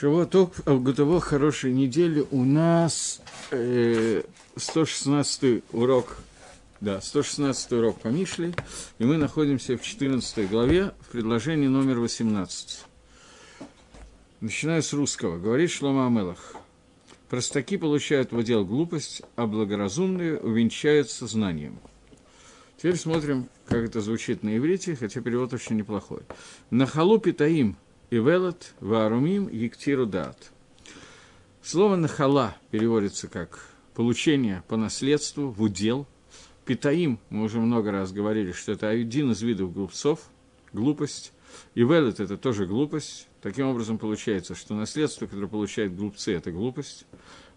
Шавуаток, Авгутово, хорошей недели. У нас э, 116 урок, да, 116 урок по Мишле, и мы находимся в 14 главе, в предложении номер 18. Начинаю с русского. Говорит Шлома Амелах. Простаки получают в удел глупость, а благоразумные увенчаются знанием. Теперь смотрим, как это звучит на иврите, хотя перевод очень неплохой. На халупе таим – Ивелот, Ваарумим, Ектиру Дат. Слово «нахала» переводится как «получение по наследству, в удел». Питаим, мы уже много раз говорили, что это один из видов глупцов, глупость. Ивелот – это тоже глупость. Таким образом, получается, что наследство, которое получают глупцы, это глупость.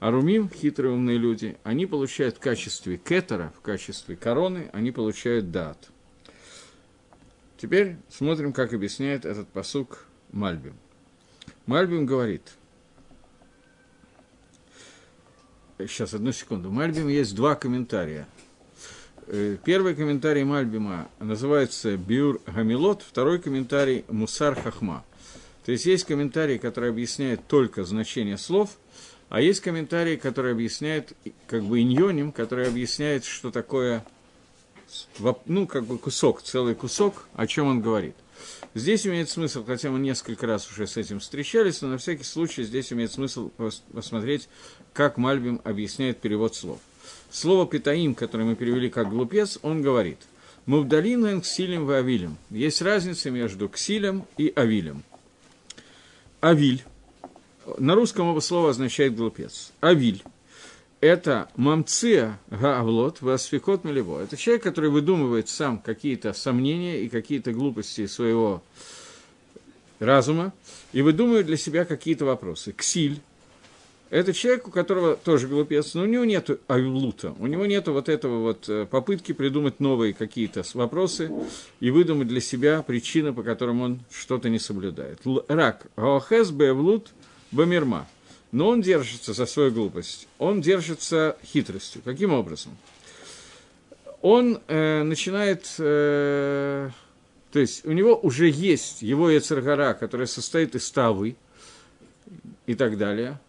А румим, хитрые умные люди, они получают в качестве кетера, в качестве короны, они получают дат. Теперь смотрим, как объясняет этот посук Мальбим. Мальбим говорит, сейчас, одну секунду, Мальбим есть два комментария. Э, первый комментарий Мальбима называется Биур Гамилот, второй комментарий Мусар Хахма. То есть есть комментарий, который объясняет только значение слов, а есть комментарий, который объясняет как бы иньоним, который объясняет, что такое, ну, как бы кусок, целый кусок, о чем он говорит – Здесь имеет смысл, хотя мы несколько раз уже с этим встречались, но на всякий случай здесь имеет смысл посмотреть, как Мальбим объясняет перевод слов. Слово «питаим», которое мы перевели как «глупец», он говорит «Мувдалин ксилем в авилем». Есть разница между ксилем и авилем. Авиль. На русском оба слова означает «глупец». Авиль это мамция гаавлот васфикот мелево. Это человек, который выдумывает сам какие-то сомнения и какие-то глупости своего разума и выдумывает для себя какие-то вопросы. Ксиль – это человек, у которого тоже глупец, но у него нет авлута, у него нет вот этого вот э, попытки придумать новые какие-то вопросы и выдумать для себя причины, по которым он что-то не соблюдает. Рак – гаохес беавлут бамирма – но он держится за свою глупость, он держится хитростью. Каким образом? Он э, начинает, э, то есть у него уже есть его Яцергара, которая состоит из тавы и так далее.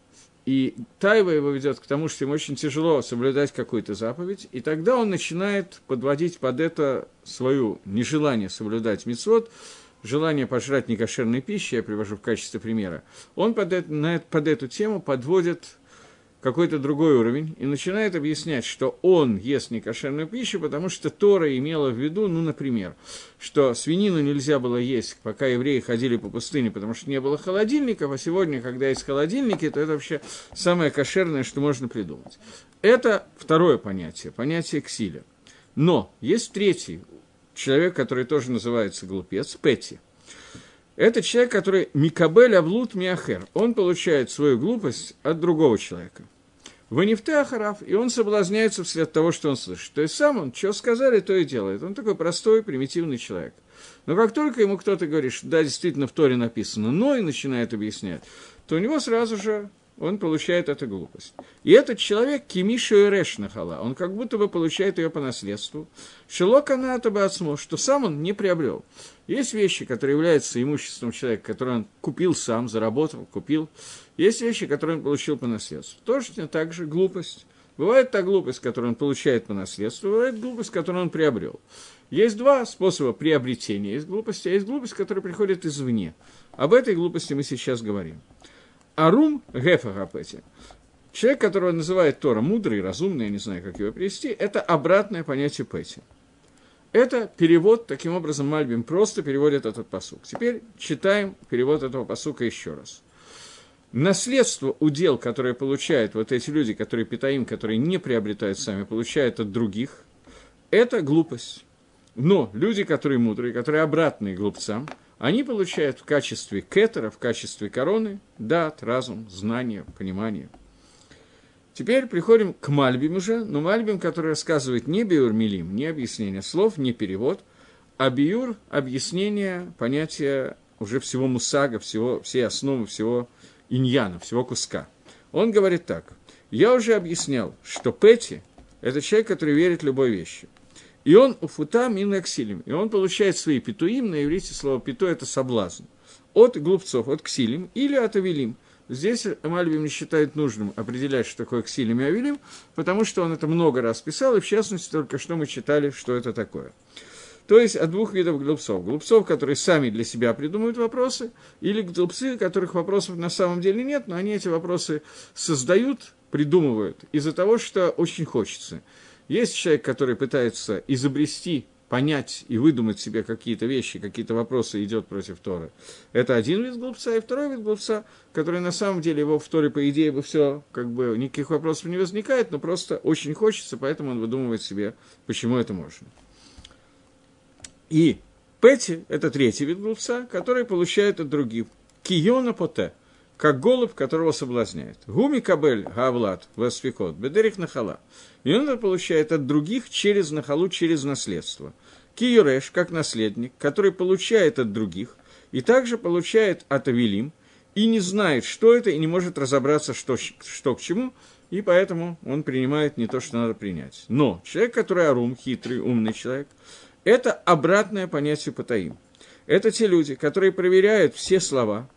И тайва его ведет к тому, что ему очень тяжело соблюдать какую-то заповедь, и тогда он начинает подводить под это свое нежелание соблюдать мицвод, желание пожрать некошерной пищи, я привожу в качестве примера, он под, это, на, под эту тему подводит какой-то другой уровень и начинает объяснять, что он ест некошерную пищу, потому что Тора имела в виду, ну, например, что свинину нельзя было есть, пока евреи ходили по пустыне, потому что не было холодильников, а сегодня, когда есть холодильники, то это вообще самое кошерное, что можно придумать. Это второе понятие, понятие ксиля. Но есть третий человек, который тоже называется глупец, Петти. Это человек, который Микабель Авлут Миахер. Он получает свою глупость от другого человека. Ванифте Ахарав, и он соблазняется вслед того, что он слышит. То есть сам он, что сказали, то и делает. Он такой простой, примитивный человек. Но как только ему кто-то говорит, что да, действительно в Торе написано, но и начинает объяснять, то у него сразу же он получает эту глупость. И этот человек Кимишу Эреш Нахала, он как будто бы получает ее по наследству. Шелока Натаба что сам он не приобрел. Есть вещи, которые являются имуществом человека, которые он купил сам, заработал, купил. Есть вещи, которые он получил по наследству. Точно так же глупость. Бывает та глупость, которую он получает по наследству, бывает глупость, которую он приобрел. Есть два способа приобретения. Есть глупость, а есть глупость, которая приходит извне. Об этой глупости мы сейчас говорим. Арум Гефагапети. Человек, которого называют Тора мудрый, разумный, я не знаю, как его перевести, это обратное понятие Пети. Это перевод, таким образом, Мальбим просто переводит этот посук. Теперь читаем перевод этого посука еще раз. Наследство, удел, которое получают вот эти люди, которые питаим, которые не приобретают сами, получают от других, это глупость. Но люди, которые мудрые, которые обратные глупцам, они получают в качестве кетера, в качестве короны, дат, разум, знание, понимание. Теперь приходим к Мальбим уже, но Мальбим, который рассказывает не биур милим, не объяснение слов, не перевод, а биур – объяснение понятия уже всего мусага, всего, всей основы, всего иньяна, всего куска. Он говорит так. Я уже объяснял, что Пети – это человек, который верит любой вещи – и он уфута мин ксилим. И он получает свои петуим, на иврите слово пету – это соблазн. От глупцов, от ксилим или от авелим. Здесь Мальбим не считает нужным определять, что такое ксилим и авилим, потому что он это много раз писал, и в частности только что мы читали, что это такое. То есть от двух видов глупцов. Глупцов, которые сами для себя придумывают вопросы, или глупцы, которых вопросов на самом деле нет, но они эти вопросы создают, придумывают из-за того, что очень хочется. Есть человек, который пытается изобрести понять и выдумать себе какие-то вещи, какие-то вопросы идет против Торы. Это один вид глупца, и второй вид глупца, который на самом деле его в Торе, по идее, бы все, как бы, никаких вопросов не возникает, но просто очень хочется, поэтому он выдумывает себе, почему это можно. И Пэти – это третий вид глупца, который получает от других. Киона поте, как голубь, которого соблазняет. Гуми кабель гавлад васпикот, бедерих нахала. И он это получает от других через нахалу, через наследство. Киюреш, как наследник, который получает от других, и также получает от Авелим, и не знает, что это, и не может разобраться, что, что к чему, и поэтому он принимает не то, что надо принять. Но человек, который арум, хитрый, умный человек – это обратное понятие патаим. Это те люди, которые проверяют все слова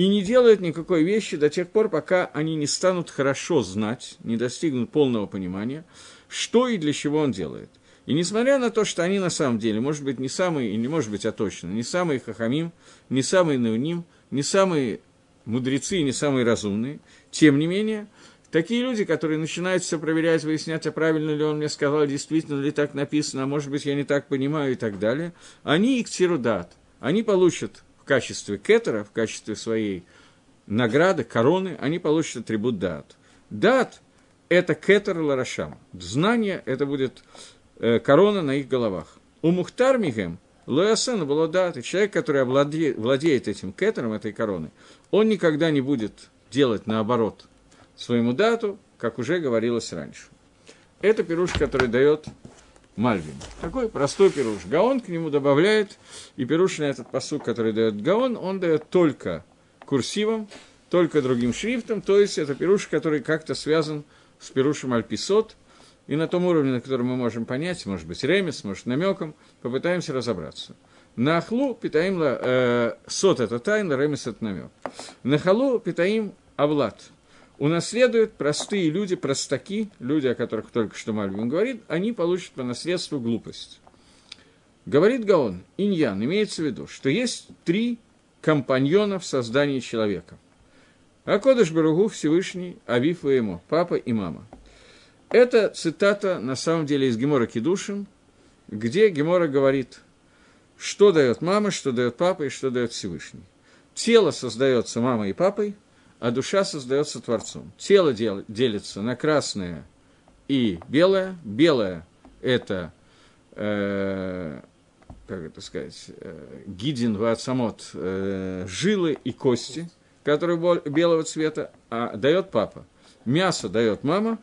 и не делают никакой вещи до тех пор, пока они не станут хорошо знать, не достигнут полного понимания, что и для чего он делает. И несмотря на то, что они на самом деле, может быть, не самые, и не может быть, а точно, не самые хахамим, не самые науним, не самые мудрецы, не самые разумные, тем не менее – Такие люди, которые начинают все проверять, выяснять, а правильно ли он мне сказал, действительно ли так написано, а может быть, я не так понимаю и так далее, они иктиру дат. Они получат качестве кетера, в качестве своей награды, короны, они получат атрибут дат. Дат – это кетер ларашам. Знание – это будет э, корона на их головах. У Мухтар Мигем – Лоясена было дат, и человек, который владеет, владеет этим кетером, этой короны, он никогда не будет делать наоборот – своему дату, как уже говорилось раньше. Это пируш, который дает Мальвин. Такой простой пируш. Гаон к нему добавляет, и пируш на этот посук, который дает Гаон, он дает только курсивом, только другим шрифтом, то есть это пируш, который как-то связан с пирушем Альписот, и на том уровне, на котором мы можем понять, может быть, ремес, может, намеком, попытаемся разобраться. На ахлу питаим э, сот это тайна, ремес это намек. На халу питаим авлад – унаследуют простые люди, простаки, люди, о которых только что Мальвин говорит, они получат по наследству глупость. Говорит Гаон, иньян, имеется в виду, что есть три компаньона в создании человека. Акодыш Баругу Всевышний, Авиф и ему, папа и мама. Это цитата, на самом деле, из Гемора Кедушин, где Гемора говорит, что дает мама, что дает папа и что дает Всевышний. Тело создается мамой и папой – а душа создается Творцом. Тело дел, делится на красное и белое. Белое – это, э, как это сказать, э, גידין, ועצמות, э, жилы и кости, которые белого цвета, а дает папа. Мясо дает мама,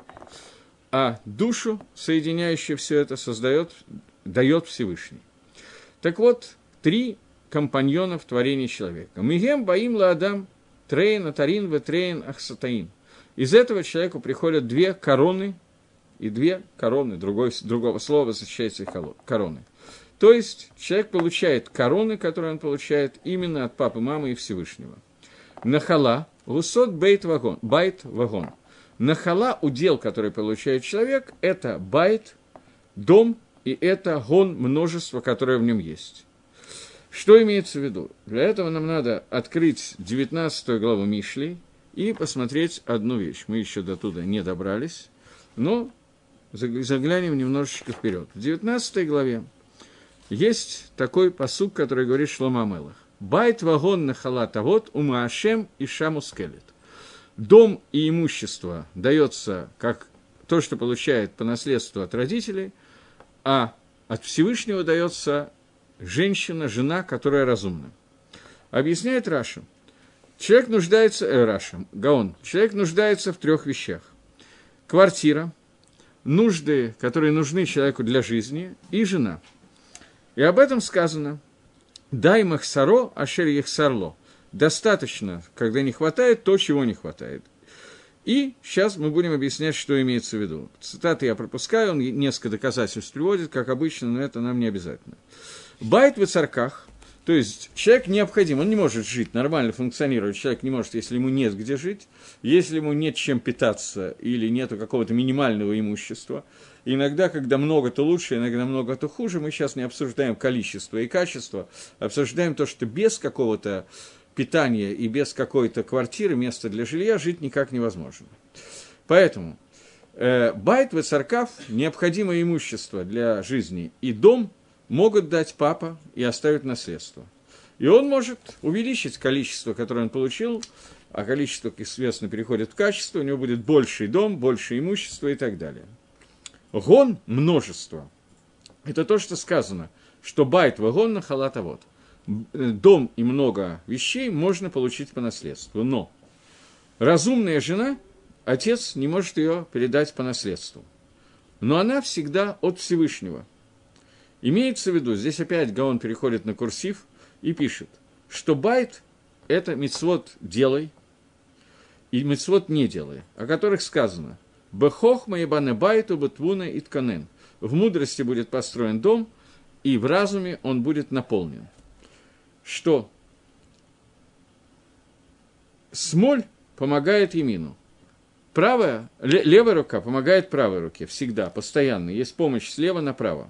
а душу, соединяющую все это, создает, дает Всевышний. Так вот, три компаньона в творении человека. מהם באים לאדם תרין, עטרין, ותרין, אחסנתין. Из этого человеку приходят две короны, и две короны, другой, другого слова защищается короны. То есть человек получает короны, которые он получает именно от папы, мамы и Всевышнего. נחלה, הוא סוד בית והון, בית והון. נחלה, удел, который получает человек, это בית, дом, и это הון, множество, которое в нем есть. Что имеется в виду? Для этого нам надо открыть 19 главу Мишли и посмотреть одну вещь. Мы еще до туда не добрались, но заглянем немножечко вперед. В 19 главе есть такой посук, который говорит Шлома Мелах. Байт вагон на халата вот умаашем и шамускелет. Дом и имущество дается как то, что получает по наследству от родителей, а от Всевышнего дается женщина, жена, которая разумна. Объясняет Раша. Человек нуждается, э, Раша, Гаон, человек нуждается в трех вещах. Квартира, нужды, которые нужны человеку для жизни, и жена. И об этом сказано. די מחסורו, אשר יחסר לו. Достаточно, когда не хватает, то, чего не хватает. И сейчас мы будем объяснять, что имеется в виду. Цитаты я пропускаю, он несколько доказательств приводит, как обычно, но это нам не обязательно. Байт в царках, То есть человек необходим, он не может жить, нормально функционировать. Человек не может, если ему нет где жить, если ему нет чем питаться или нет какого-то минимального имущества. Иногда, когда много, то лучше, иногда много, то хуже. Мы сейчас не обсуждаем количество и качество, обсуждаем то, что без какого-то питания и без какой-то квартиры, места для жилья жить никак невозможно. Поэтому э, байт, высаркав, необходимое имущество для жизни и дом могут дать папа и оставить наследство. И он может увеличить количество, которое он получил, а количество, как известно, переходит в качество, у него будет больший дом, больше имущества и так далее. Гон – множество. Это то, что сказано, что байт вагон на халата вот. Дом и много вещей можно получить по наследству. Но разумная жена, отец не может ее передать по наследству. Но она всегда от Всевышнего – Имеется в виду, здесь опять Гаон переходит на курсив и пишет, что בית – это мицвот «делай» и мицвот «не делай», о которых сказано «בחכמה יבנה בית ובתבונה יתכונן». В мудрости будет построен дом, и в разуме он будет наполнен. Что? Смоль помогает Емину. Правая, левая рука помогает правой руке всегда, постоянно. Есть помощь слева направо.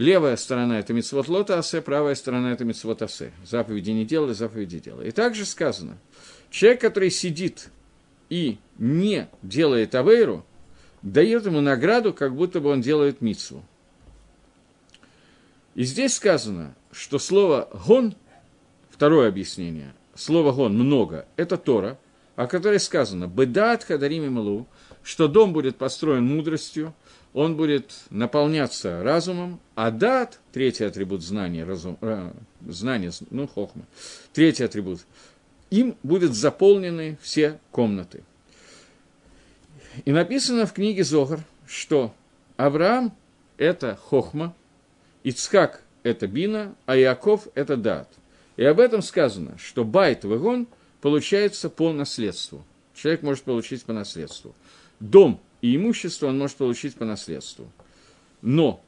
Левая сторона – это митцвот лота асе, правая сторона – это митцвот асе. Заповеди не делай, заповеди делай. И также сказано, человек, который сидит и не делает авейру, дает ему награду, как будто бы он делает митцву. И здесь сказано, что слово «гон», второе объяснение, слово «гон» много, это Тора, о которой сказано «бедат хадарим малу», что дом будет построен мудростью, он будет наполняться разумом, а дат, третий атрибут знания, разум, э, знания, ну, хохма, третий атрибут, им будут заполнены все комнаты. И написано в книге Зогар, что Авраам – это хохма, Ицхак – это бина, а Яков – это дат. И об этом сказано, что байт вагон получается по наследству. Человек может получить по наследству. Дом и имущество он может получить по наследству. Но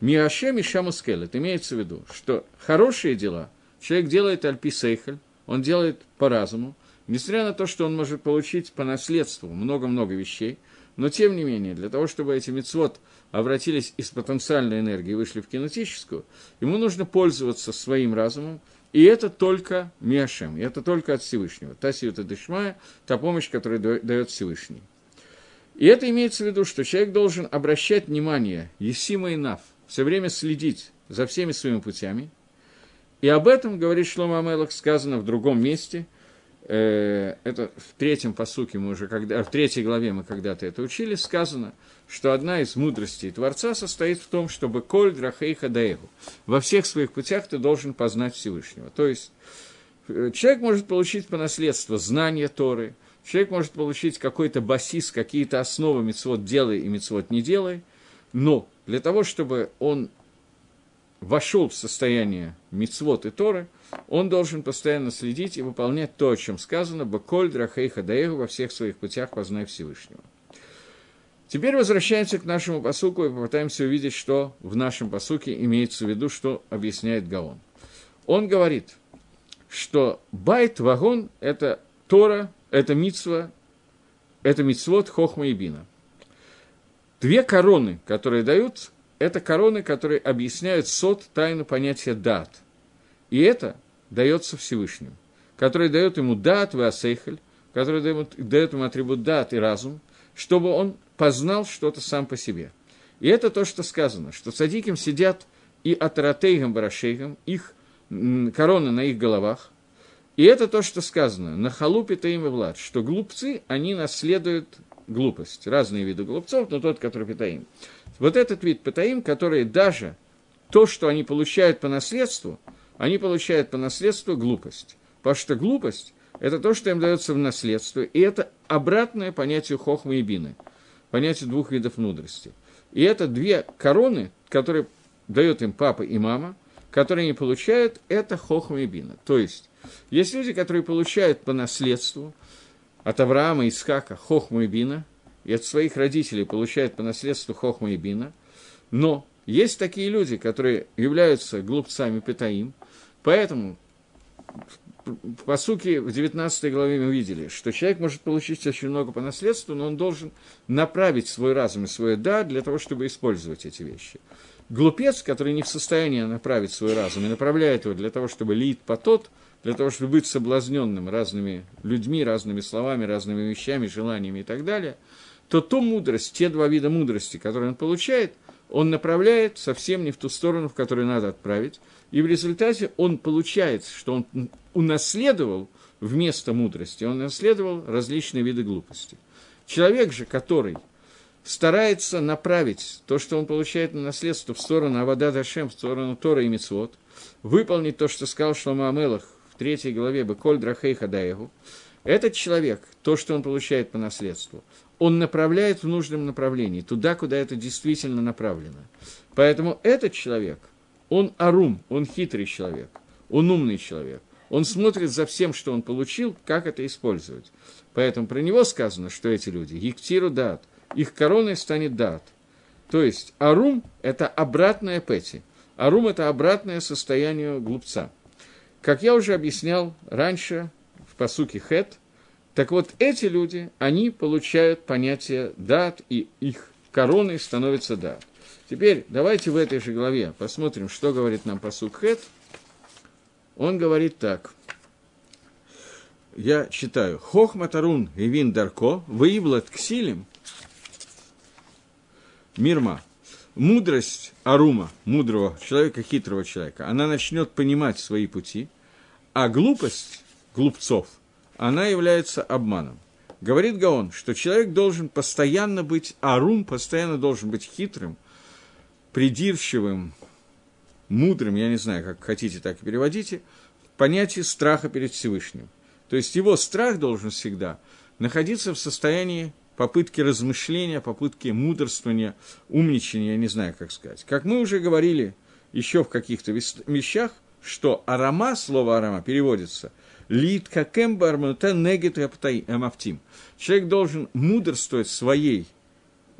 Миашем и Шамускель, это имеется в виду, что хорошие дела человек делает альпи сейхель, он делает по разуму, несмотря на то, что он может получить по наследству много-много вещей, но тем не менее, для того, чтобы эти мецвод обратились из потенциальной энергии и вышли в кинетическую, ему нужно пользоваться своим разумом, и это только Миашем, и это только от Всевышнего. Та сиюта дышмая, та помощь, которую дает Всевышний. И это имеется в виду, что человек должен обращать внимание, Есима и Нав, все время следить за всеми своими путями. И об этом, говорит Шлома Амелах, сказано в другом месте. Э, это в третьем посуке мы уже, когда, в третьей главе мы когда-то это учили, сказано, что одна из мудростей Творца состоит в том, чтобы коль драхейха даэгу. Во всех своих путях ты должен познать Всевышнего. То есть э, человек может получить по наследству знание Торы, Человек может получить какой-то басис, какие-то основы мецвод делай и мецвод не делай, но для того, чтобы он вошел в состояние мицвод и Торы, он должен постоянно следить и выполнять то, о чем сказано, «Баколь драхейха даэгу» во всех своих путях познай Всевышнего. Теперь возвращаемся к нашему посуку и попытаемся увидеть, что в нашем посуке имеется в виду, что объясняет Гаон. Он говорит, что байт вагон – это Тора, это мицва, это мицвод хохма и бина. Две короны, которые дают, это короны, которые объясняют сот тайну понятия дат. И это дается Всевышнему, который дает ему дат веасейхель, который дает, дает ему атрибут дат и разум, чтобы он познал что-то сам по себе. И это то, что сказано, что садиким сидят и атаратейгам барашейгам, их короны на их головах, и это то, что сказано, на халупе таим и влад, что глупцы, они наследуют глупость. Разные виды глупцов, но тот, который питаим. Вот этот вид питаим, который даже то, что они получают по наследству, они получают по наследству глупость. Потому что глупость – это то, что им дается в наследство, и это обратное понятию хохмы и бины, понятие двух видов мудрости. И это две короны, которые дает им папа и мама, которые они получают, это хохма и бина. То есть, есть люди, которые получают по наследству от Авраама, Исхака, Хохму и Бина, и от своих родителей получают по наследству Хохму и Бина, но есть такие люди, которые являются глупцами Петаим, Поэтому по сути, в 19 главе мы видели, что человек может получить очень много по наследству, но он должен направить свой разум и свое «да» для того, чтобы использовать эти вещи. Глупец, который не в состоянии направить свой разум и направляет его для того, чтобы лить потот, для того, чтобы быть соблазненным разными людьми, разными словами, разными вещами, желаниями и так далее, то ту мудрость, те два вида мудрости, которые он получает, он направляет совсем не в ту сторону, в которую надо отправить, и в результате он получает, что он унаследовал вместо мудрости, он унаследовал различные виды глупости. Человек же, который старается направить то, что он получает на наследство, в сторону Авада Дашем, в сторону Тора и Мицвод, выполнить то, что сказал Шлома Амелах третьей главе Беколь Драхей Хадаегу, этот человек, то, что он получает по наследству, он направляет в нужном направлении, туда, куда это действительно направлено. Поэтому этот человек, он арум, он хитрый человек, он умный человек. Он смотрит за всем, что он получил, как это использовать. Поэтому про него сказано, что эти люди, Ектиру дат, их короной станет дат. То есть арум – это обратное пети. Арум – это обратное состояние глупца. Как я уже объяснял раньше в посуке хет, так вот эти люди, они получают понятие дат, и их короной становится дат. Теперь давайте в этой же главе посмотрим, что говорит нам посуд Хет. Он говорит так. Я читаю. Хохматарун и вин дарко, выиблат ксилим, мирма. Мудрость Арума, мудрого человека, хитрого человека, она начнет понимать свои пути, а глупость глупцов, она является обманом. Говорит Гаон, что человек должен постоянно быть арум, постоянно должен быть хитрым, придирчивым, мудрым, я не знаю, как хотите, так и переводите, понятие страха перед Всевышним. То есть его страх должен всегда находиться в состоянии попытки размышления, попытки мудрствования, умничания, я не знаю, как сказать. Как мы уже говорили еще в каких-то вещах, что арама, слово арама переводится лид какем барманутен негет. Человек должен мудрствовать своей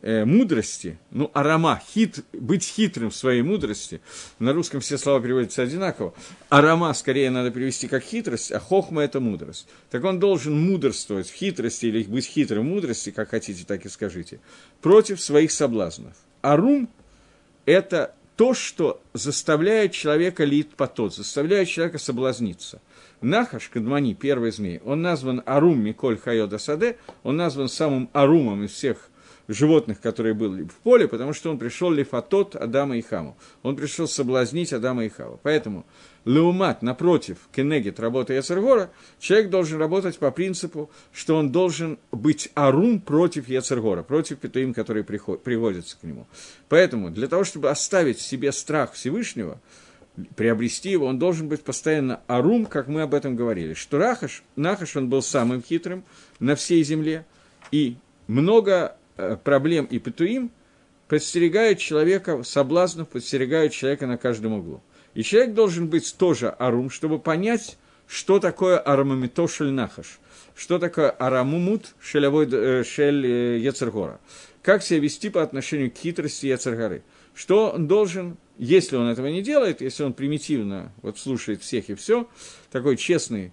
э, мудрости, ну, арама, хит, быть хитрым в своей мудрости, на русском все слова переводятся одинаково, арама скорее надо перевести как хитрость, а хохма – это мудрость. Так он должен мудрствовать в хитрости или быть хитрым в мудрости, как хотите, так и скажите, против своих соблазнов. Арум – это то, что заставляет человека лить потот, заставляет человека соблазниться. Нахаш, Кадмани, первый змей, он назван Арум Миколь Хайода Саде, он назван самым Арумом из всех животных, которые были в поле, потому что он пришел лифатот Адама и Хаму. Он пришел соблазнить Адама и Хава. Поэтому Леумат, напротив, Кенегет, работа Яцергора, человек должен работать по принципу, что он должен быть арум против Яцергора, против Петуим, которые приводятся к нему. Поэтому для того, чтобы оставить себе страх Всевышнего, приобрести его, он должен быть постоянно арум, как мы об этом говорили. Что Рахаш, Нахаш, он был самым хитрым на всей земле, и много проблем и петуим подстерегают человека, соблазнов подстерегают человека на каждом углу. И человек должен быть тоже арум, чтобы понять, что такое арамамито нахаш, что такое арамумут шелявой э, шель э, яцергора, как себя вести по отношению к хитрости яцергоры, что он должен, если он этого не делает, если он примитивно вот слушает всех и все, такой честный,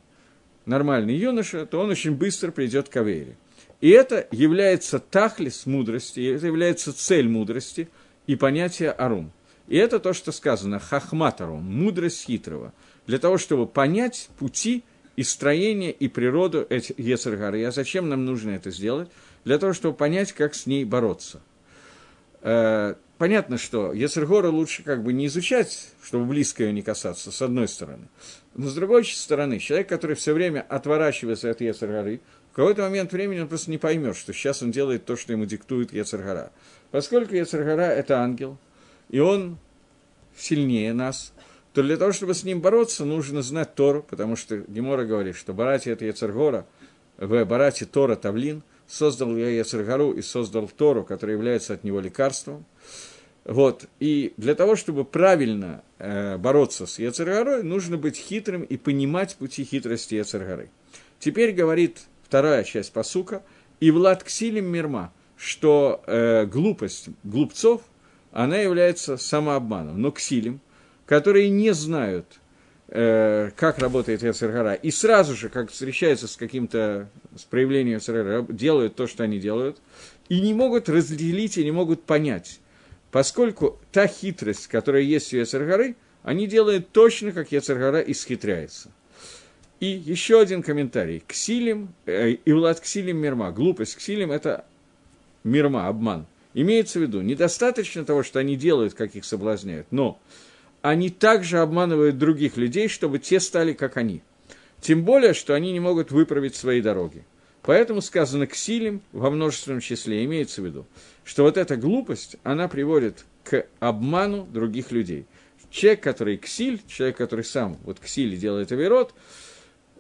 нормальный юноша, то он очень быстро придет к Авейре. И это является тахлис мудрости, это является цель мудрости и понятие арум. И это то, что сказано хахматарум, мудрость хитрого, для того, чтобы понять пути и строение и природу Ецергары. А зачем нам нужно это сделать? Для того, чтобы понять, как с ней бороться. Э, понятно, что Ецергора лучше как бы не изучать, чтобы близко ее не касаться, с одной стороны. Но с другой стороны, человек, который все время отворачивается от Ецергары, какой-то момент времени он просто не поймет, что сейчас он делает то, что ему диктует Ецаргара. Поскольку Ецаргара – это ангел, и он сильнее нас, то для того, чтобы с ним бороться, нужно знать Тору, потому что Гемора говорит, что Барати – это Ецаргора, в Барати Тора Тавлин, создал я Ецаргару и создал Тору, которая является от него лекарством. Вот. И для того, чтобы правильно э, бороться с Ецаргарой, нужно быть хитрым и понимать пути хитрости Ецаргары. Теперь говорит вторая часть посука, и Влад Ксилим Мирма, что э, глупость глупцов, она является самообманом. Но Ксилим, которые не знают э, как работает Яцергара, и сразу же, как встречаются с каким-то с проявлением Яцергара, делают то, что они делают, и не могут разделить и не могут понять, поскольку та хитрость, которая есть у Яцергары, они делают точно, как Яцергара исхитряется. И еще один комментарий. Ксилим, э, и Влад Ксилим Мирма. Глупость Ксилим – это мирма, обман. Имеется в виду, недостаточно того, что они делают, как их соблазняют, но они также обманывают других людей, чтобы те стали как они. Тем более, что они не могут выправить свои дороги. Поэтому сказано к силим во множественном числе, имеется в виду, что вот эта глупость, она приводит к обману других людей. Человек, который ксиль, человек, который сам вот ксиль делает оверот,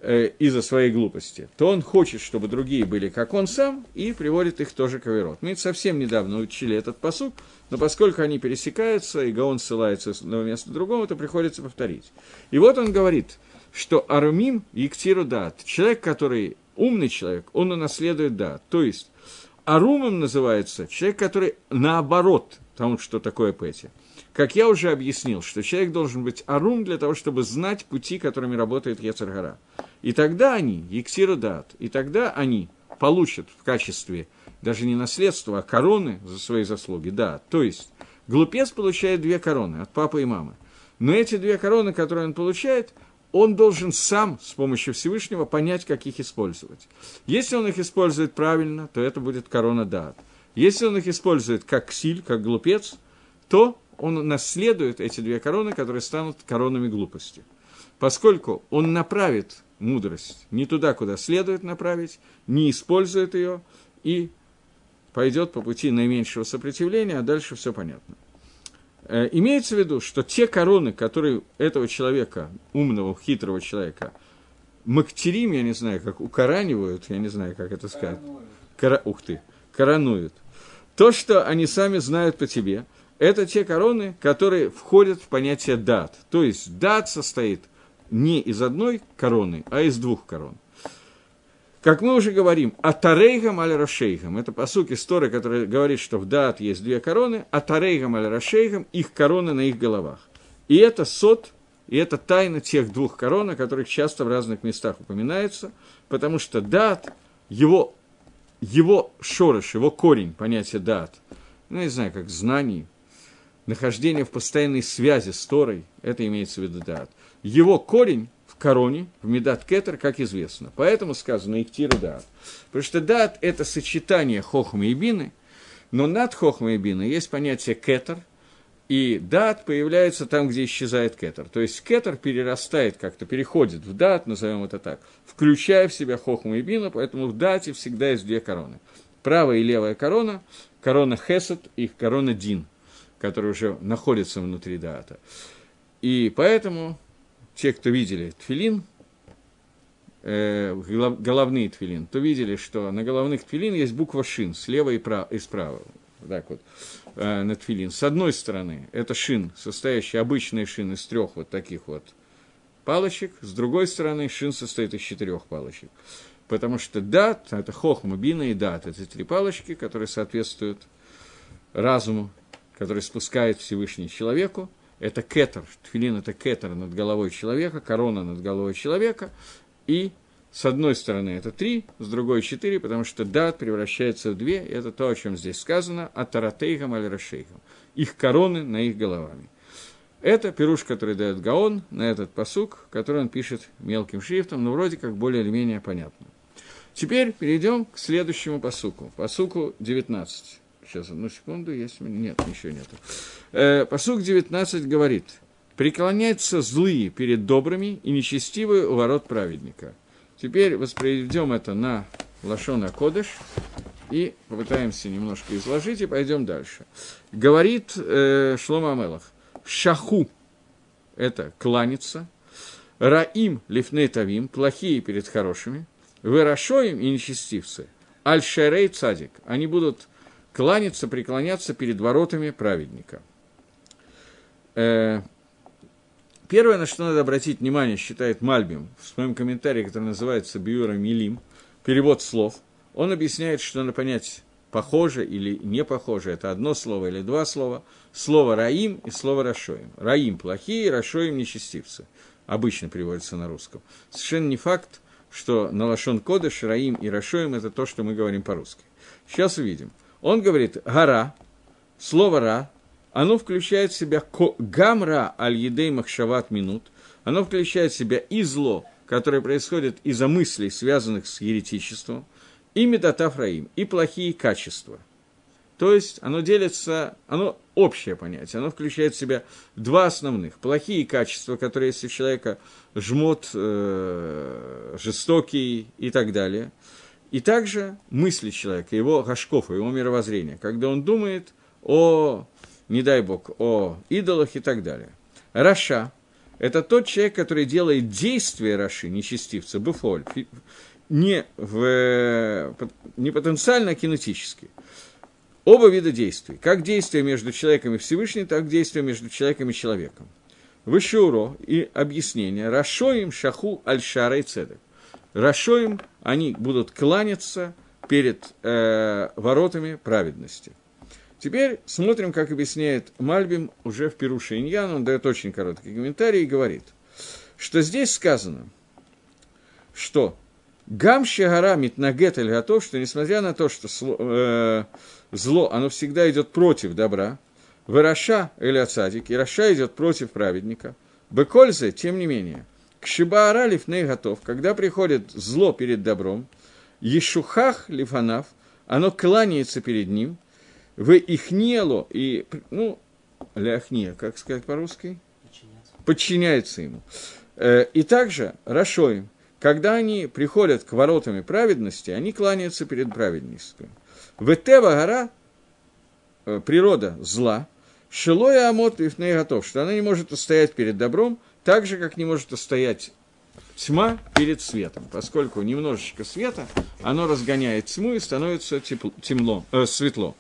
э, из-за своей глупости, то он хочет, чтобы другие были как он сам, и приводит их тоже к оверот. Мы совсем недавно учили этот посуд, но поскольку они пересекаются, и Гаон ссылается с одного места к другому, то приходится повторить. И вот он говорит, что Арумим Ектиру дат, человек, который умный человек, он унаследует дат. То есть Арумом называется человек, который наоборот тому, что такое Пэти. Как я уже объяснил, что человек должен быть арум для того, чтобы знать пути, которыми работает Ецаргара. И тогда они, Ексира дат, и тогда они получат в качестве даже не наследства, а короны за свои заслуги, да. То есть глупец получает две короны от папы и мамы. Но эти две короны, которые он получает, он должен сам с помощью Всевышнего понять, как их использовать. Если он их использует правильно, то это будет корона дат. Если он их использует как силь, как глупец, то он наследует эти две короны, которые станут коронами глупости. Поскольку он направит мудрость не туда, куда следует направить, не использует ее и пойдет по пути наименьшего сопротивления, а дальше все понятно. Э, имеется в виду, что те короны, которые этого человека, умного, хитрого человека, мактерим, я не знаю, как укоранивают, я не знаю, как это сказать. Кора... Ух ты, коронуют. То, что они сами знают по тебе, это те короны, которые входят в понятие дат. То есть дат состоит не из одной короны, а из двух корон. Как мы уже говорим, Атарейгам аль Рашейгам. Это посук истории, который говорит, что в Дат есть две короны, Атарейгам аль Рашейгам, их короны на их головах. И это сот, и это тайна тех двух корон, о которых часто в разных местах упоминается, потому что Дат, его, его шорош, его корень, понятие Дат, ну, не знаю, как знаний, нахождение в постоянной связи с Торой, это имеется в виду Дат. Его корень короне, в Медат Кетер, как известно. Поэтому сказано Иктир Дат. Потому что Дат – это сочетание Хохмы и Бины, но над Хохмой и Биной есть понятие Кетер, и Дат появляется там, где исчезает Кетер. То есть Кетер перерастает как-то, переходит в Дат, назовем это так, включая в себя Хохму и Бину, поэтому в Дате всегда есть две короны. Правая и левая корона, корона Хесед и корона Дин, которая уже находится внутри Дата. И поэтому те, кто видели тфилин, э, головные тфилин, то видели, что на головных тфилин есть буква шин слева и, прав, и справа. Так вот, э, на тфилин. С одной стороны, это шин, состоящий обычный шин из трех вот таких вот палочек, с другой стороны, шин состоит из четырех палочек. Потому что дат, это хохма, бина и дат, это три палочки, которые соответствуют разуму, который спускает Всевышний человеку, это кетер, тфилин это кетер над головой человека, корона над головой человека, и с одной стороны это три, с другой четыре, потому что дат превращается в две, и это то, о чем здесь сказано, а таратейхам аль рашейхам, их короны на их головами. Это пируш, который дает Гаон на этот посук, который он пишет мелким шрифтом, но вроде как более или менее понятно. Теперь перейдем к следующему посуку, посуку 19. Сейчас, одну секунду, есть... Нет, ничего нету. Э, посук 19 говорит, «Преклоняются злые перед добрыми и нечестивые у ворот праведника». Теперь воспроизведем это на Лашона Кодыш и попытаемся немножко изложить и пойдем дальше. Говорит э, Шлома Амелах, «Шаху» – это кланяться, «Раим лифней тавим» – плохие перед хорошими, «Вырашоим» и нечестивцы, «Аль-шерей цадик» – они будут кланяться, преклоняться перед воротами праведника. Э, первое, на что надо обратить внимание, считает Мальбим в своем комментарии, который называется Биура Милим, перевод слов, он объясняет, что надо понять, похоже или не похоже, это одно слово или два слова, слово «раим» и слово «рашоим». «Раим» – плохие, «рашоим» – нечестивцы. обычно приводится на русском. Совершенно не факт, что на Лашон Кодыш, Раим и Рашоим – это то, что мы говорим по-русски. Сейчас увидим. Он говорит «гора», слово «ра», оно включает в себя гамра аль-едей махшават минут, оно включает в себя и зло, которое происходит из-за мыслей, связанных с еретичеством, и метатафраим, и плохие качества. То есть оно делится, оно общее понятие, оно включает в себя два основных. Плохие качества, которые есть у человека, жмот, э, жестокий и так далее. И также мысли человека, его гашков, его мировоззрение, когда он думает о, не дай бог, о идолах и так далее. Раша – это тот человек, который делает действия Раши, нечестивца, буфоль, не, в, не потенциально, а кинетически. Оба вида действий. Как действия между человеком и Всевышним, так и действия между человеком и человеком. Вышуро и объяснение. Рашоим шаху аль-шара и цедек. Рашоим, они будут кланяться перед э, воротами праведности. Теперь смотрим, как объясняет Мальбим уже в Перуше Иньян, он дает очень короткий комментарий и говорит, что здесь сказано, что Гам Шагара Митнагет готов, что несмотря на то, что э, зло, оно всегда идет против добра, Вараша или Ацадик, и Раша идет против праведника, Бекользе, тем не менее, к Шибаара Лифней готов, когда приходит зло перед добром, Ешухах Лифанав, оно кланяется перед ним, в Ихнело, и, ну, Ляхния, как сказать по-русски? Подчиняется. Ему. Э, и также Рашоим, когда они приходят к воротами праведности, они кланяются перед праведностью. Ветева гора, э, природа зла, шилоя амот вифней готов, что она не может устоять перед добром, так же, как не может устоять тьма перед светом, поскольку немножечко света, оно разгоняет тьму и становится тепло, темло, э, светло.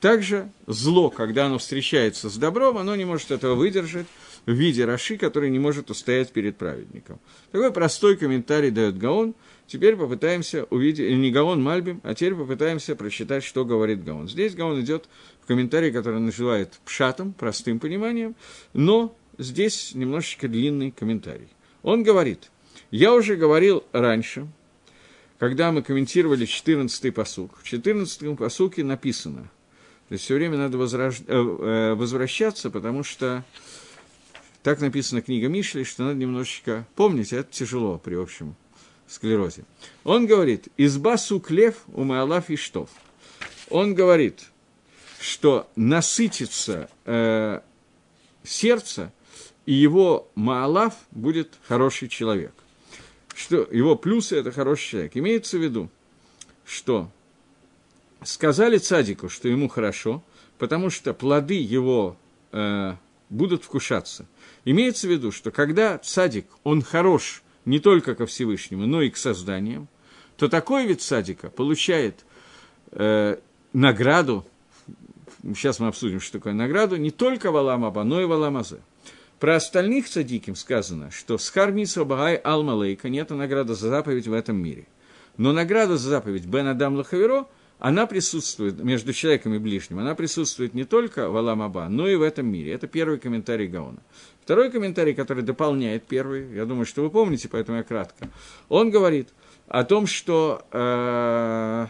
Также зло, когда оно встречается с добром, оно не может этого выдержать, в виде Раши, который не может устоять перед праведником. Такой простой комментарий дает Гаон. Теперь попытаемся увидеть, не Гаон Мальбим, а теперь попытаемся прочитать, что говорит Гаон. Здесь Гаон идет в комментарий, который называет пшатом, простым пониманием, но здесь немножечко длинный комментарий. Он говорит, я уже говорил раньше, когда мы комментировали 14-й посук. В 14-м посуке написано, то есть все время надо возраж... Э, э, возвращаться, потому что так написана книга Мишли, что надо немножечко помнить, это тяжело при общем склерозе. Он говорит, изба суклев у Маалаф и штов. Он говорит, что насытится э, сердце, и его Маалаф будет хороший человек. Что его плюсы – это хороший человек. Имеется в виду, что сказали цадику, что ему хорошо, потому что плоды его э, будут вкушаться – Имеется в виду, что когда цадик, он хорош не только ко Всевышнему, но и к созданиям, то такой вид садика получает э, награду, сейчас мы обсудим, что такое награду, не только в Аламаба, но и в Аламазе. Про остальных цадиким сказано, что с Хармиса Багай Алмалейка нет награды за заповедь в этом мире. Но награда за заповедь Бен Адам Лахаверо – она присутствует между человеком и ближним, она присутствует не только в Аламаба, но и в этом мире. Это первый комментарий Гаона. Второй комментарий, который дополняет первый, я думаю, что вы помните, поэтому я кратко, он говорит о том, что э,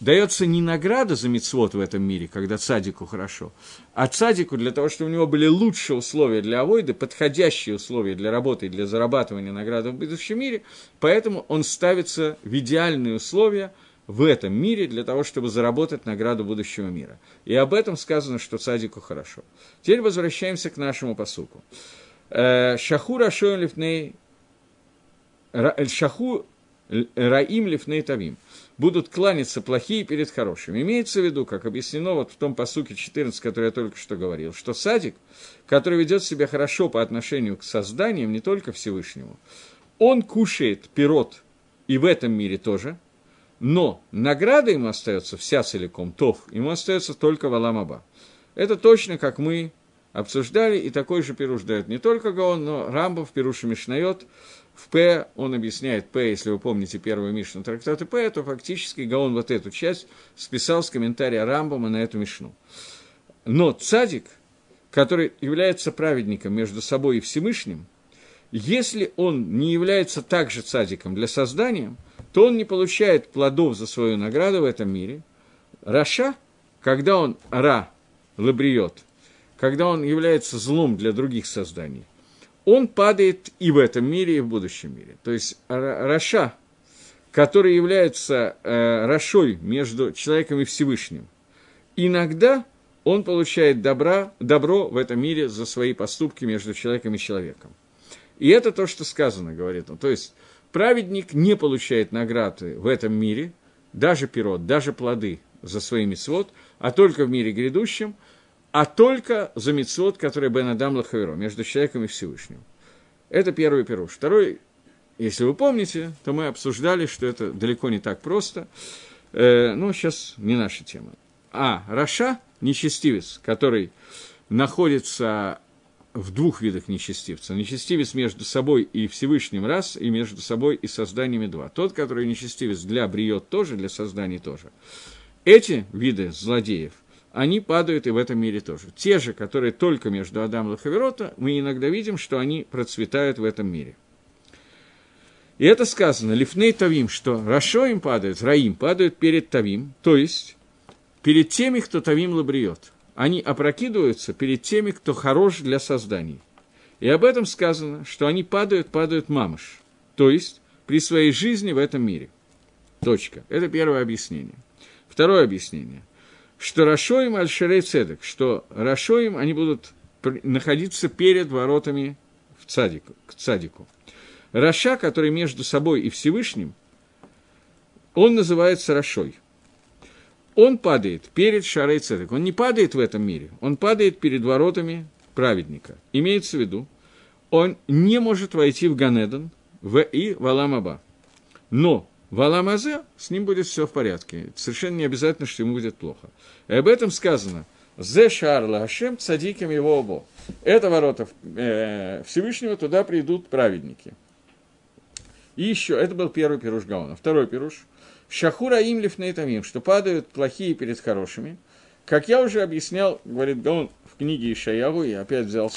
дается не награда за мицвод в этом мире, когда цадику хорошо, а цадику для того, чтобы у него были лучшие условия для авойды, подходящие условия для работы и для зарабатывания награды в будущем мире, поэтому он ставится в идеальные условия – в этом мире для того, чтобы заработать награду будущего мира. И об этом сказано, что цадику хорошо. Теперь возвращаемся к нашему посуку. Э, шаху рашоем лифней... Э, шаху раим лифней тавим. Будут кланяться плохие перед хорошими. Имеется в виду, как объяснено вот в том посуке 14, который я только что говорил, что садик, который ведет себя хорошо по отношению к созданиям, не только Всевышнему, он кушает пирот и в этом мире тоже – но награда ему остается вся целиком, тов, ему остается только валамаба. Это точно, как мы обсуждали, и такой же פירוש дает не только Гаон, но Рамбам в פירוש המשניות, в Пеа, он объясняет Пеа, если вы помните первую Мишну трактата Пеа, то фактически Гаон вот эту часть списал с комментария Рамбама на эту Мишну. Но цадик, который является праведником между собой и Всевышним, если он не является также цадиком для создания, то он не получает плодов за свою награду в этом мире. רשע, когда он רע, לבריות, когда он является злом для других созданий, он падает и в этом мире, и в будущем мире. То есть רשע, который является э, рашой между человеком и Всевышним, иногда он получает добра, добро в этом мире за свои поступки между человеком и человеком. И это то, что сказано, говорит он. То есть праведник не получает награды в этом мире, даже пирот, даже плоды за свои мецвод, а только в мире грядущем, а только за мецвод, который Бен Адам Лахаверо, между человеком и Всевышним. Это первый пируш. Второй, если вы помните, то мы обсуждали, что это далеко не так просто. Э, ну, сейчас не наша тема. А Раша, нечестивец, который находится в двух видах нечестивца. Нечестивец между собой и Всевышним раз, и между собой и созданиями два. Тот, который нечестивец для бриет тоже, для созданий тоже. Эти виды злодеев, они падают и в этом мире тоже. Те же, которые только между Адамом и Хаверота, мы иногда видим, что они процветают в этом мире. И это сказано, лифней тавим, что Рашо им падает, Раим падают перед тавим, то есть перед теми, кто тавим лабриет. Они опрокидываются перед теми, кто хорош для созданий. И об этом сказано, что они падают, падают мамыш, то есть при своей жизни в этом мире. Точка. Это первое объяснение. Второе объяснение, что Рашоим аль-Шерей Цедек, что Рашоим они будут находиться перед воротами в цадику, к цадику. Раша, который между собой и Всевышним, он называется Рашой. Он падает перед Шарой Цедек. Он не падает в этом мире, он падает перед воротами праведника. Имеется в виду, он не может войти в Ганедон в и в Аламаба. Но в с ним будет все в порядке. Совершенно не обязательно, что ему будет плохо. И об этом сказано. Зе шарла Ашем цадиким его обо. Это ворота э, Всевышнего, туда придут праведники. И еще, это был первый пируш Гаона. Второй пируш. Шахура им лифнейтамим, что падают плохие перед хорошими. Как я уже объяснял, говорит Гаон в книге Ишаяву, я опять взял,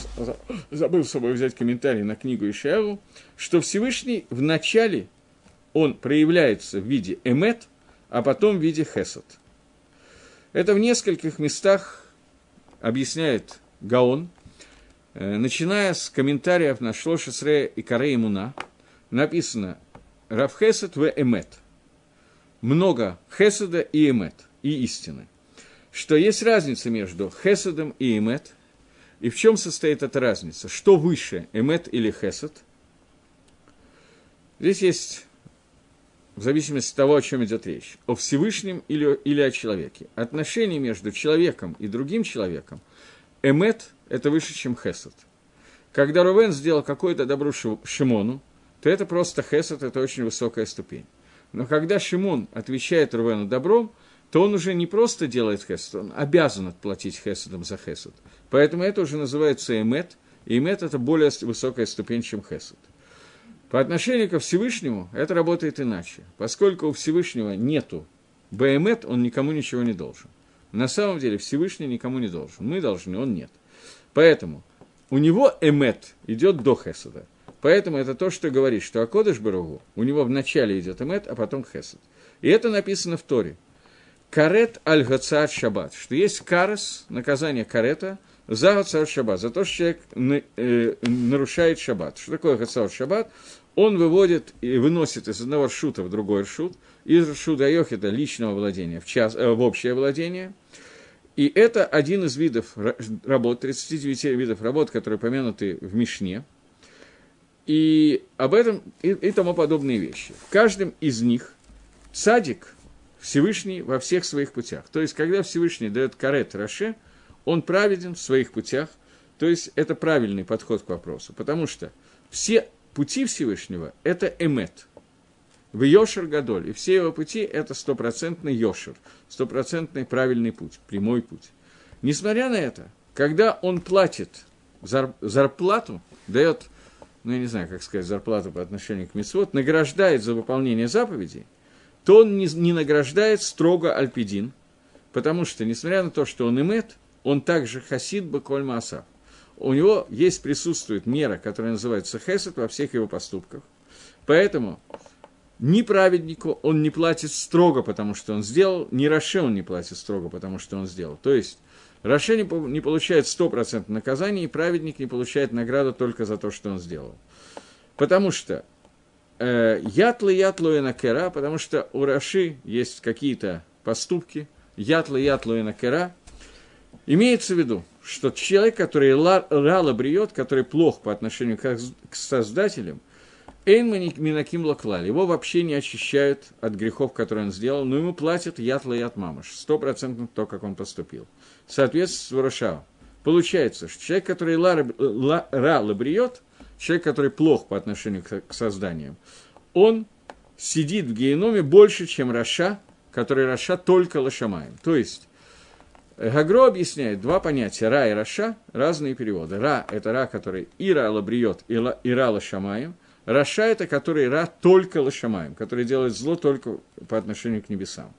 забыл с собой взять комментарий на книгу Ишаяву, что Всевышний в начале он проявляется в виде эмет, а потом в виде хесед. Это в нескольких местах объясняет Гаон, э, начиная с комментариев на Шлошесре и Каре Муна, написано Равхесед в эмет. Много хеседа и эмет, и истины. Что есть разница между хеседом и эмет, и в чем состоит эта разница? Что выше, эмет или хесед? Здесь есть в зависимости от того, о чем идет речь, о Всевышнем или, или о человеке. Отношения между человеком и другим человеком, эмет – это выше, чем хесед. Когда Рувен сделал какое-то добро Шимону, то это просто хесед, это очень высокая ступень. Но когда Шимон отвечает Рувену добром, то он уже не просто делает хесед, он обязан отплатить хеседом за хесед. Поэтому это уже называется эмет, и эмет – это более высокая ступень, чем хесед. По отношению ко Всевышнему это работает иначе. Поскольку у Всевышнего нету БМЭТ, он никому ничего не должен. На самом деле Всевышний никому не должен. Мы должны, он нет. Поэтому у него эмет идет до хесада. Поэтому это то, что говорит, что Акодыш Баругу, у него вначале идет эмет, а потом хесад. И это написано в Торе. Карет аль гацаат шаббат, что есть карас, наказание карета, за гацаат шаббат, за то, что человек э, нарушает шаббат. Что такое гацаат шаббат? Он выводит и выносит из одного шута в другой шут, из шута Йохита личного владения в, час, э, в общее владение. И это один из видов работ, 39 видов работ, которые помянуты в Мишне. И об этом и, и тому подобные вещи. В каждом из них садик Всевышний во всех своих путях. То есть, когда Всевышний дает карет Раше, он праведен в своих путях. То есть, это правильный подход к вопросу. Потому что все пути Всевышнего – это эмет. В Йошер Гадоль. И все его пути – это стопроцентный Йошер, стопроцентный правильный путь, прямой путь. Несмотря на это, когда он платит зарплату, дает, ну, я не знаю, как сказать, зарплату по отношению к Митцвот, награждает за выполнение заповедей, то он не, награждает строго Альпидин, потому что, несмотря на то, что он имет, он также хасид Баколь Маасав у него есть, присутствует мера, которая называется хесед во всех его поступках. Поэтому ни праведнику он не платит строго, потому что он сделал, ни Роше он не платит строго, потому что он сделал. То есть, Роше не, получает 100% наказания, и праведник не получает награду только за то, что он сделал. Потому что э, ятлы ятлу и накера, потому что у Раши есть какие-то поступки, ятлы ятлу и накера, имеется в виду, что человек, который рало бриет, который плох по отношению к, создателям – Эйн Минаким Лаклаль. Его вообще не очищают от грехов, которые он сделал, но ему платят ятла и от мамаш. Стопроцентно то, как он поступил. Соответственно, Ворошава. Получается, что человек, который ла, ла, ра лабриет, человек, который плох по отношению к, созданиям, он сидит в геноме больше, чем Раша, который Раша только лошамаем. То есть, Гагро объясняет два понятия. Ра и Раша – разные переводы. Ра – это Ра, который и Ра лабриет, и, ла, и Ра лошамаем – Раша – это который Ра только лошамаем, который делает зло только по отношению к небесам.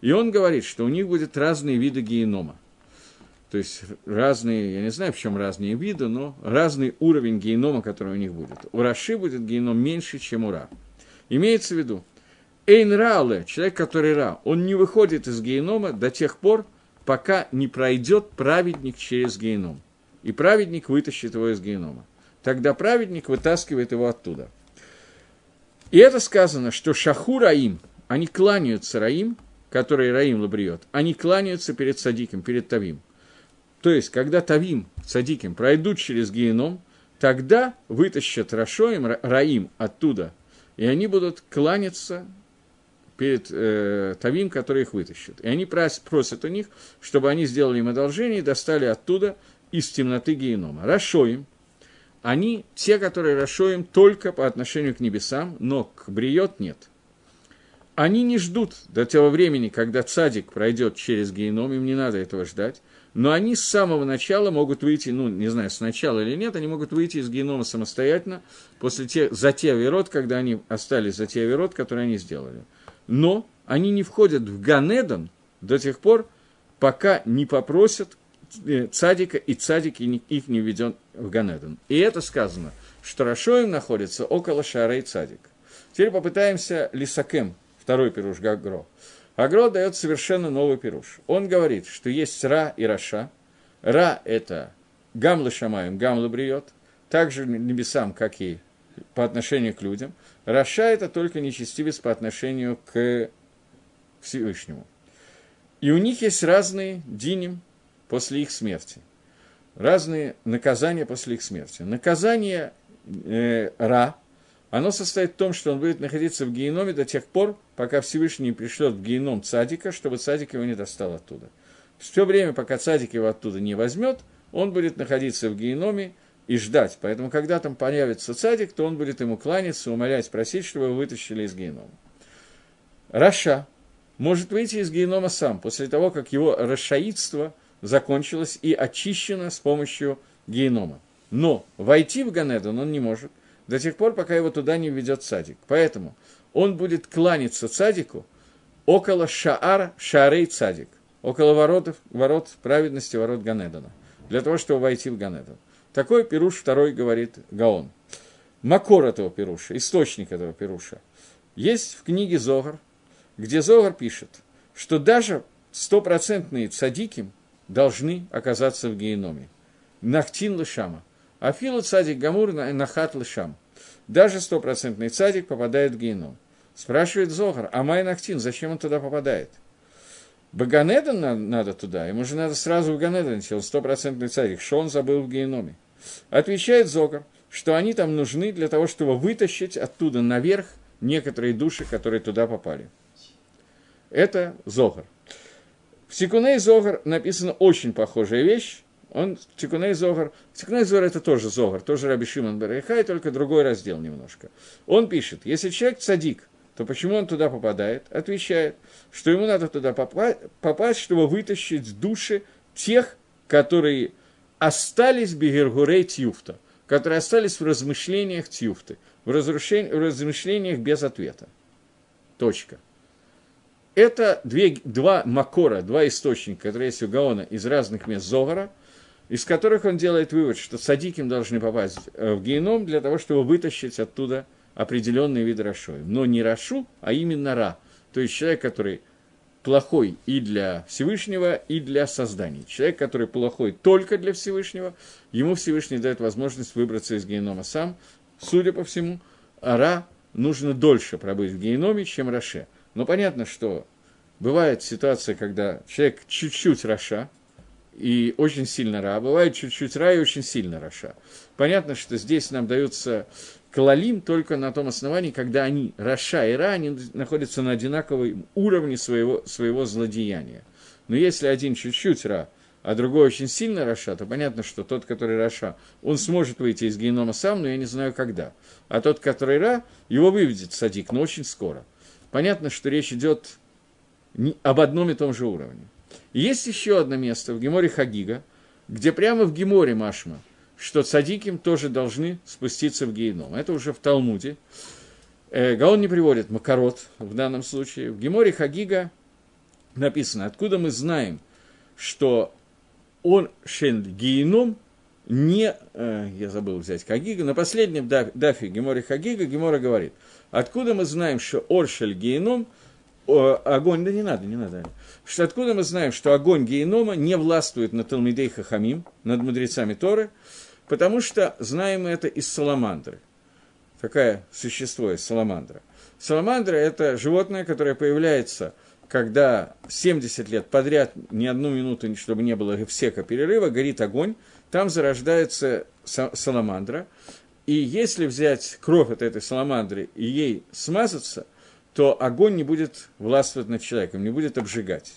И он говорит, что у них будет разные виды генома. То есть разные, я не знаю, в чем разные виды, но разный уровень генома, который у них будет. У Раши будет геном меньше, чем у Ра. Имеется в виду, Эйн Раале, человек, который Ра, он не выходит из генома до тех пор, пока не пройдет праведник через геном. И праведник вытащит его из генома тогда праведник вытаскивает его оттуда. И это сказано, что шаху Раим, они кланяются Раим, который Раим лабриет, они кланяются перед Садиком, перед Тавим. То есть, когда Тавим, Садиким пройдут через геном, тогда вытащат Рашоим, Раим оттуда, и они будут кланяться перед э, Тавим, который их вытащит. И они просят у них, чтобы они сделали им одолжение и достали оттуда из темноты генома. Рашоим – они те, которые расшоем только по отношению к небесам, но к бриет нет. Они не ждут до того времени, когда цадик пройдет через геном, им не надо этого ждать, но они с самого начала могут выйти, ну, не знаю, сначала или нет, они могут выйти из генома самостоятельно после те, за те авирот, когда они остались за те авирот, которые они сделали. Но они не входят в Ганедан до тех пор, пока не попросят Э, цадика, и цадик их не введет в Ган Эден. И это сказано, что רשעים находится около שערי צדיק. Теперь попытаемся לסכם, второй פירוש Гагро. Агро дает совершенно новый פירוש. Он говорит, что есть רע и רשע. רע – это גם לשמים, גם לבריות, также небесам, как и по отношению к людям. רשע – это только нечестивец по отношению к Всевышнему. И у них есть разные диним, после их смерти. Разные наказания после их смерти. Наказание э, Ра, оно состоит в том, что он будет находиться в геноме до тех пор, пока Всевышний пришлет в геном цадика, чтобы цадик его не достал оттуда. Все время, пока цадик его оттуда не возьмет, он будет находиться в геноме и ждать. Поэтому, когда там появится цадик, то он будет ему кланяться, умолять, просить, чтобы его вытащили из генома. Раша может выйти из генома сам, после того, как его расшаидство – закончилась и очищена с помощью генома. Но войти в Ганедан он не может до тех пор, пока его туда не введет садик. Поэтому он будет кланяться цадику около Шаар, Шаарей цадик, около ворот, ворот праведности, ворот Ганедана, для того, чтобы войти в Ганедан. Такой пируш второй говорит Гаон. Макор этого пируша, источник этого пируша. Есть в книге Зогар, где Зогар пишет, что даже стопроцентные цадики должны оказаться в геноме. Нахтин лышама. Афила цадик гамур нахат лышам. Даже стопроцентный цадик попадает в геном. Спрашивает Зохар, а Май Нахтин, зачем он туда попадает? Баганедан надо, туда, ему же надо сразу в Ганедан он стопроцентный цадик, что он забыл в геноме? Отвечает Зохар, что они там нужны для того, чтобы вытащить оттуда наверх некоторые души, которые туда попали. Это Зохар. В Тикуней Зогар написана очень похожая вещь. Он, Тикуней Зогар, Тикуней Зогар это тоже Зогар, тоже Раби Шимон Барайхай, только другой раздел немножко. Он пишет, если человек садик, то почему он туда попадает? Отвечает, что ему надо туда попасть чтобы вытащить души тех, которые остались Бегергурей Тюфта, которые остались в размышлениях Тюфты, в, разрушении, в размышлениях без ответа. Точка. Это две, два макора, два источника, которые есть у Гаона из разных мест Зогара. из которых он делает вывод, что садиким должны попасть э, в геном для того, чтобы вытащить оттуда определенные виды Рашоев. Но не Рашу, а именно Ра. То есть человек, который плохой и для Всевышнего, и для создания. Человек, который плохой только для Всевышнего, ему Всевышний дает возможность выбраться из геинома сам. Судя по всему, а רע нужно дольше пробыть в геиноме, чем раше. Но понятно, что бывает ситуация, когда человек чуть-чуть רשע, и очень сильно רע, бывает чуть-чуть רע и очень сильно רשע. Понятно, что здесь нам даются כללים только на том основании, когда они, רשע и רע, они находятся на одинаковом уровне своего, своего злодеяния. Но если один чуть-чуть רע, а другой очень сильно רשע, то понятно, что тот, который רשע, он сможет выйти из геинома сам, но я не знаю когда. А тот, который רע, его выведет цадик, но очень скоро. Понятно, что речь идет об одном и том же уровне. Есть еще одно место в Гемаре Хагига, где прямо в Геморе Машма – что цадиким тоже должны спуститься в геном. Это уже в Талмуде. Э, Гаон не приводит Макарот в данном случае. В Геморе Хагига написано, откуда мы знаем, что он шен геном не, э, я забыл взять Хагига, на последнем дафе Геморе Хагига Гемора говорит, откуда мы знаем, что Оршель огонь, да не надо, не надо, что откуда мы знаем, что огонь генома не властвует над Талмидей Хахамим, над мудрецами Торы, Потому что знаем мы это из саламандры. Такое существо из саламандра. Саламандра – это животное, которое появляется, когда 70 лет подряд, ни одну минуту, чтобы не было всека перерыва, горит огонь, там зарождается саламандра. И если взять кровь от этой саламандры и ей смазаться, то огонь не будет властвовать над человеком, не будет обжигать.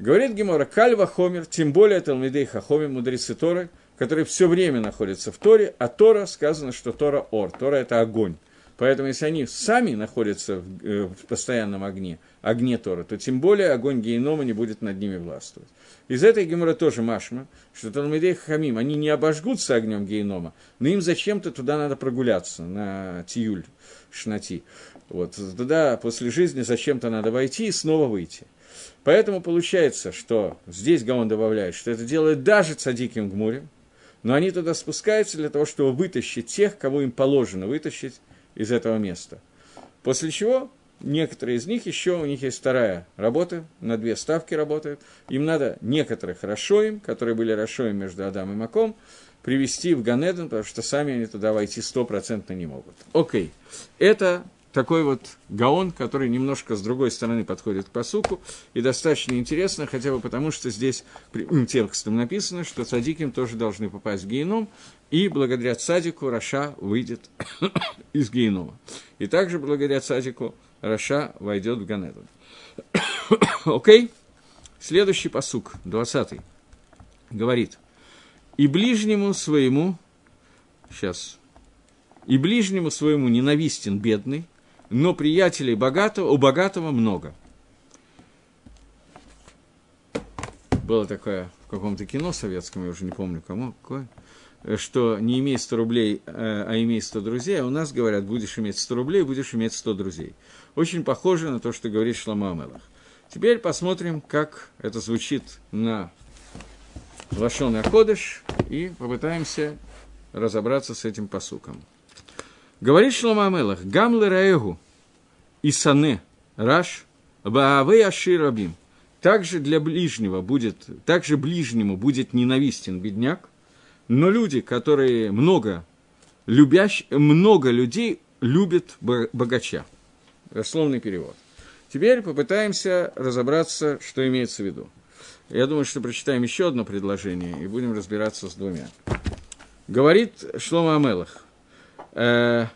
Говорит Гемора, кальва хомер, тем более Талмидей Хахоми, мудрецы Торы – который все время находится в Торе, а Тора сказано, что Тора Ор, Тора – это огонь. Поэтому, если они сами находятся в, э, в постоянном огне, огне Тора, то тем более огонь генома не будет над ними властвовать. Из этой гемора тоже машма, что Талмидей Хамим, они не обожгутся огнем генома, но им зачем-то туда надо прогуляться, на Тиюль, Шнати. Вот, туда после жизни зачем-то надо войти и снова выйти. Поэтому получается, что здесь Гаон добавляет, что это делает даже цадиким Гмурим, но они туда спускаются для того, чтобы вытащить тех, кого им положено вытащить из этого места. После чего некоторые из них еще, у них есть вторая работа, на две ставки работают. Им надо некоторых Рашоим, которые были Рашоим между Адам и Маком, привести в Ган Эден, потому что сами они туда войти стопроцентно не могут. Окей, это такой вот гаон, который немножко с другой стороны подходит к пасуку, и достаточно интересно, хотя бы потому, что здесь текстом написано, что צדיקים тоже должны попасть в геином, и благодаря цадику רשע выйдет из геинома. И также благодаря цадику רשע войдет в Ган Эден. Окей? Следующий посук, 20 говорит, «И ближнему своему...» Сейчас. «И ближнему своему ненавистен бедный, но приятелей богатого, у богатого много. Было такое в каком-то кино советском, я уже не помню кому, какое, что не имей 100 рублей, э, а имей 100 друзей, а у нас говорят, будешь иметь 100 рублей, будешь иметь 100 друзей. Очень похоже на то, что говорит Шлама Амелах. Теперь посмотрим, как это звучит на Лашон Акодыш, и попытаемся разобраться с этим посуком. Говорит Шлома Амелах, Гам Раэгу и Сане Раш, Баавей Аши Рабим. Также для ближнего будет, также ближнему будет ненавистен бедняк, но люди, которые много любящ, много людей любят богача. Дословный перевод. Теперь попытаемся разобраться, что имеется в виду. Я думаю, что прочитаем еще одно предложение и будем разбираться с двумя. Говорит Шлома Амелах э,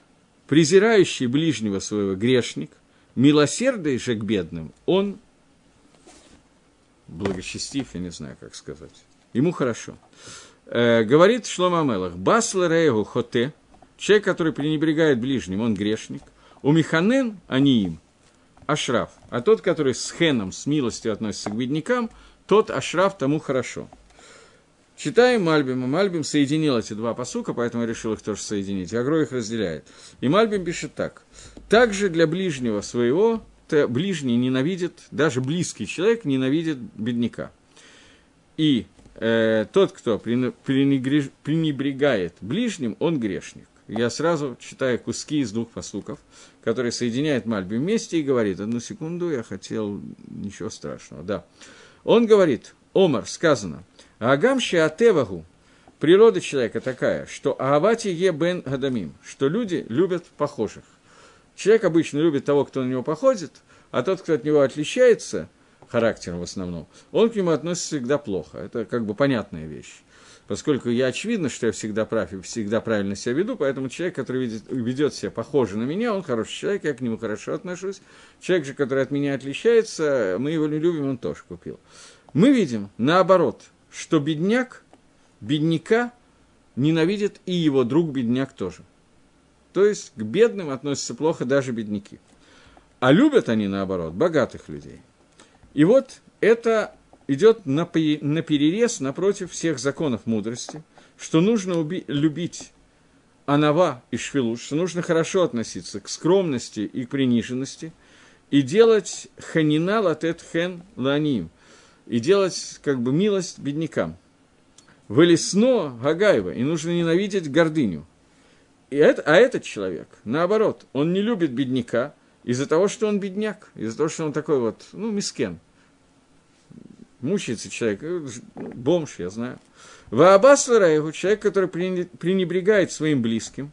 презирающий ближнего своего грешник, милосердный же к бедным, он благочестив, я не знаю, как сказать. Ему хорошо. Э, говорит Шлома Амелах, Басла Рейгу Хоте, человек, который пренебрегает ближним, он грешник. У Миханен они им, Ашраф. А тот, который с хеном, с милостью относится к беднякам, тот Ашраф тому хорошо. Читаем Мальбима. Мальбим соединил эти два посука, поэтому я решил их тоже соединить. Агро их разделяет. И Мальбим пишет так. Также для ближнего своего, ближний ненавидит, даже близкий человек ненавидит бедняка. И э, тот, кто пренебрегает ближним, он грешник. Я сразу читаю куски из двух посуков, которые соединяют Мальби вместе и говорит, одну секунду, я хотел, ничего страшного, да. Он говорит, Омар, сказано, Агам Шиатевагу, природа человека такая, что Аавати е бен гадамим, что люди любят похожих. Человек обычно любит того, кто на него походит, а тот, кто от него отличается – характером в основном, он к нему относится всегда плохо. Это как бы понятная вещь. Поскольку я очевидно, что я всегда прав и всегда правильно себя веду, поэтому человек, который ведет, ведет себя похоже на меня, он хороший человек, я к нему хорошо отношусь. Человек же, который от меня отличается, мы его не любим, он тоже купил. Мы видим, наоборот, что бедняк, бедняка ненавидит и его друг бедняк тоже. То есть к бедным относятся плохо даже бедняки. А любят они, наоборот, богатых людей. И вот это идет на, на перерез напротив всех законов мудрости, что нужно уби- любить анава и швилут, что нужно хорошо относиться к скромности и к приниженности, и делать ханина латет хен ланим, и делать как бы милость беднякам. Вылесно Гагаева, и нужно ненавидеть гордыню. И это, а этот человек, наоборот, он не любит бедняка, из-за того, что он бедняк, из-за того, что он такой вот, ну, мискен. Мучается человек, э, ну, бомж, я знаю. Ваабас его человек, который пренебрегает своим близким,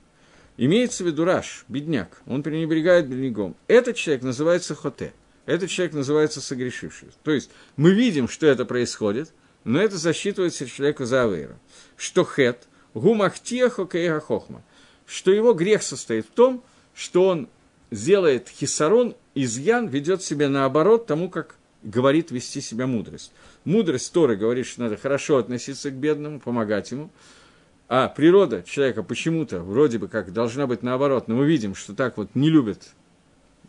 имеется в виду Раш, бедняк, он пренебрегает бедняком. Этот человек называется Хоте, этот человек называется согрешивший. То есть мы видим, что это происходит, но это засчитывается человеку за Авейра. Что Хет, гумахтия хокея хохма, что его грех состоит в том, что он сделает хисарон, изъян, ведет себя наоборот тому, как говорит вести себя мудрость. Мудрость Торы говорит, что надо хорошо относиться к бедному, помогать ему. А природа человека почему-то вроде бы как должна быть наоборот, но мы видим, что так вот не любят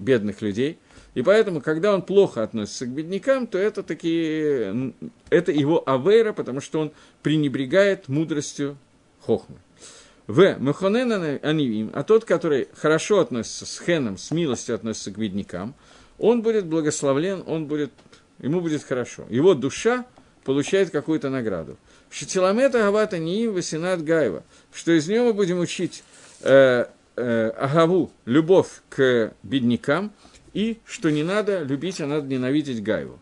бедных людей. И поэтому, когда он плохо относится к беднякам, то это, такие, это его авейра, потому что он пренебрегает мудростью хохмы. В. Мехонен Анивим, а тот, который хорошо относится с хеном, с милостью относится к беднякам, он будет благословлен, он будет, ему будет хорошо. Его душа получает какую-то награду. Шитиламета Гавата Ниим Васинат Гаева, что из него мы будем учить э, э, Агаву, любовь к беднякам, и что не надо любить, а надо ненавидеть Гаеву.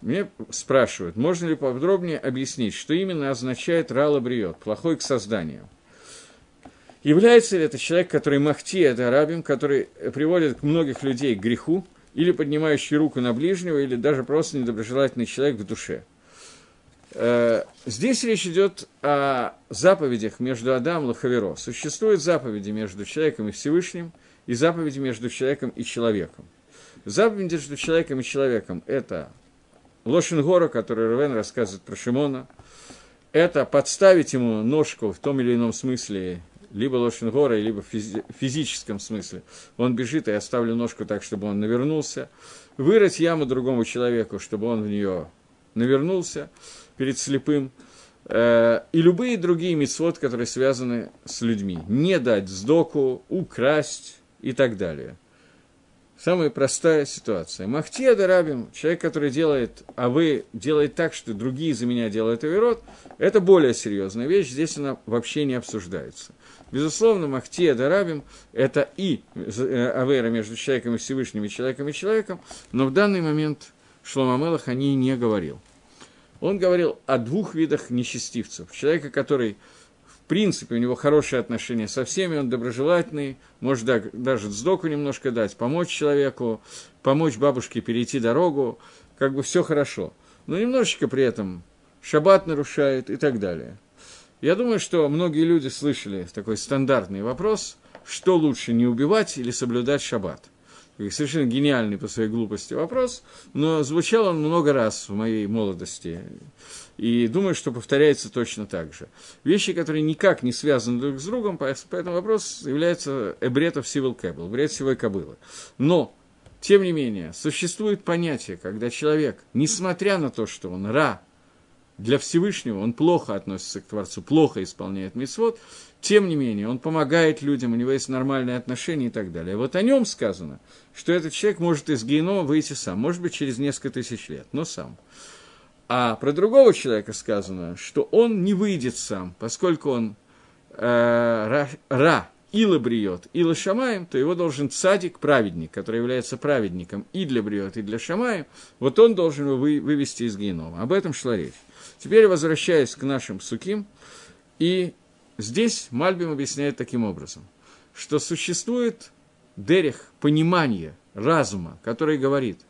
Мне спрашивают, можно ли подробнее объяснить, что именно означает рала бриот, плохой к созданию. Является ли это человек, который махти, это арабим, который приводит многих людей к греху, или поднимающий руку на ближнего, или даже просто недоброжелательный человек в душе. Э, здесь речь идет о заповедях между Адамом и Хаверо. Существуют заповеди между человеком и Всевышним, и заповеди между человеком и человеком. Заповеди между человеком и человеком – это Лошенгора, который Рувен рассказывает про Шимона, это подставить ему ножку в том или ином смысле, либо Лошенгора, либо в физи- физическом смысле. Он бежит, и я ставлю ножку так, чтобы он навернулся. Вырыть яму другому человеку, чтобы он в нее навернулся перед слепым. Э, и любые другие мецвод, которые связаны с людьми. Не дать сдоку, украсть и так далее – Самая простая ситуация. Махтия дарабим, человек, который делает, а вы делает так, что другие за меня делают оверот, это более серьезная вещь, здесь она вообще не обсуждается. Безусловно, Махтия дарабим – это и э, авера между человеком и Всевышним, и человеком и человеком, но в данный момент Шломамелах о ней не говорил. Он говорил о двух видах нечестивцев. Человека, который принципе, у него хорошие отношения со всеми, он доброжелательный, может даже сдоку немножко дать, помочь человеку, помочь бабушке перейти дорогу, как бы все хорошо. Но немножечко при этом шаббат нарушает и так далее. Я думаю, что многие люди слышали такой стандартный вопрос, что лучше, не убивать или соблюдать шаббат – совершенно гениальный по своей глупости вопрос, но звучал он много раз в моей молодости. И думаю, что повторяется точно так же. Вещи, которые никак не связаны друг с другом, поэтому вопрос является эбретов сивил кэбл, бред сивой кобылы. Но, тем не менее, существует понятие, когда человек, несмотря на то, что он ра, для Всевышнего, он плохо относится к Творцу, плохо исполняет митцвот, тем не менее, он помогает людям, у него есть нормальные отношения и так далее. Вот о нем сказано, что этот человек может из генома выйти сам, может быть, через несколько тысяч лет, но сам. А про другого человека сказано, что он не выйдет сам, поскольку он э, ра, ра Ила бриет, Ила шамаем, то его должен цадик, праведник, который является праведником и для бриет, и для шамаем, вот он должен его вы, вывести из генома. Об этом шла речь. Теперь возвращаясь к нашим суким, и здесь Мальбим объясняет таким образом, что существует дерех, понимание разума, который говорит,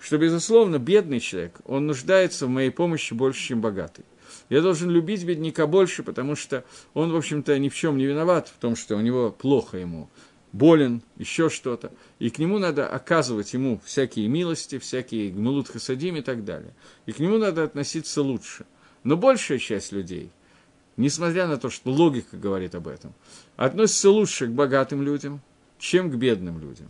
что, безусловно, бедный человек, он нуждается в моей помощи больше, чем богатый. Я должен любить бедняка больше, потому что он, в общем-то, ни в чем не виноват в том, что у него плохо ему, болен, еще что-то. И к нему надо оказывать ему всякие милости, всякие гмулут хасадим и так далее. И к нему надо относиться лучше. Но большая часть людей, несмотря на то, что логика говорит об этом, относится лучше к богатым людям, чем к бедным людям.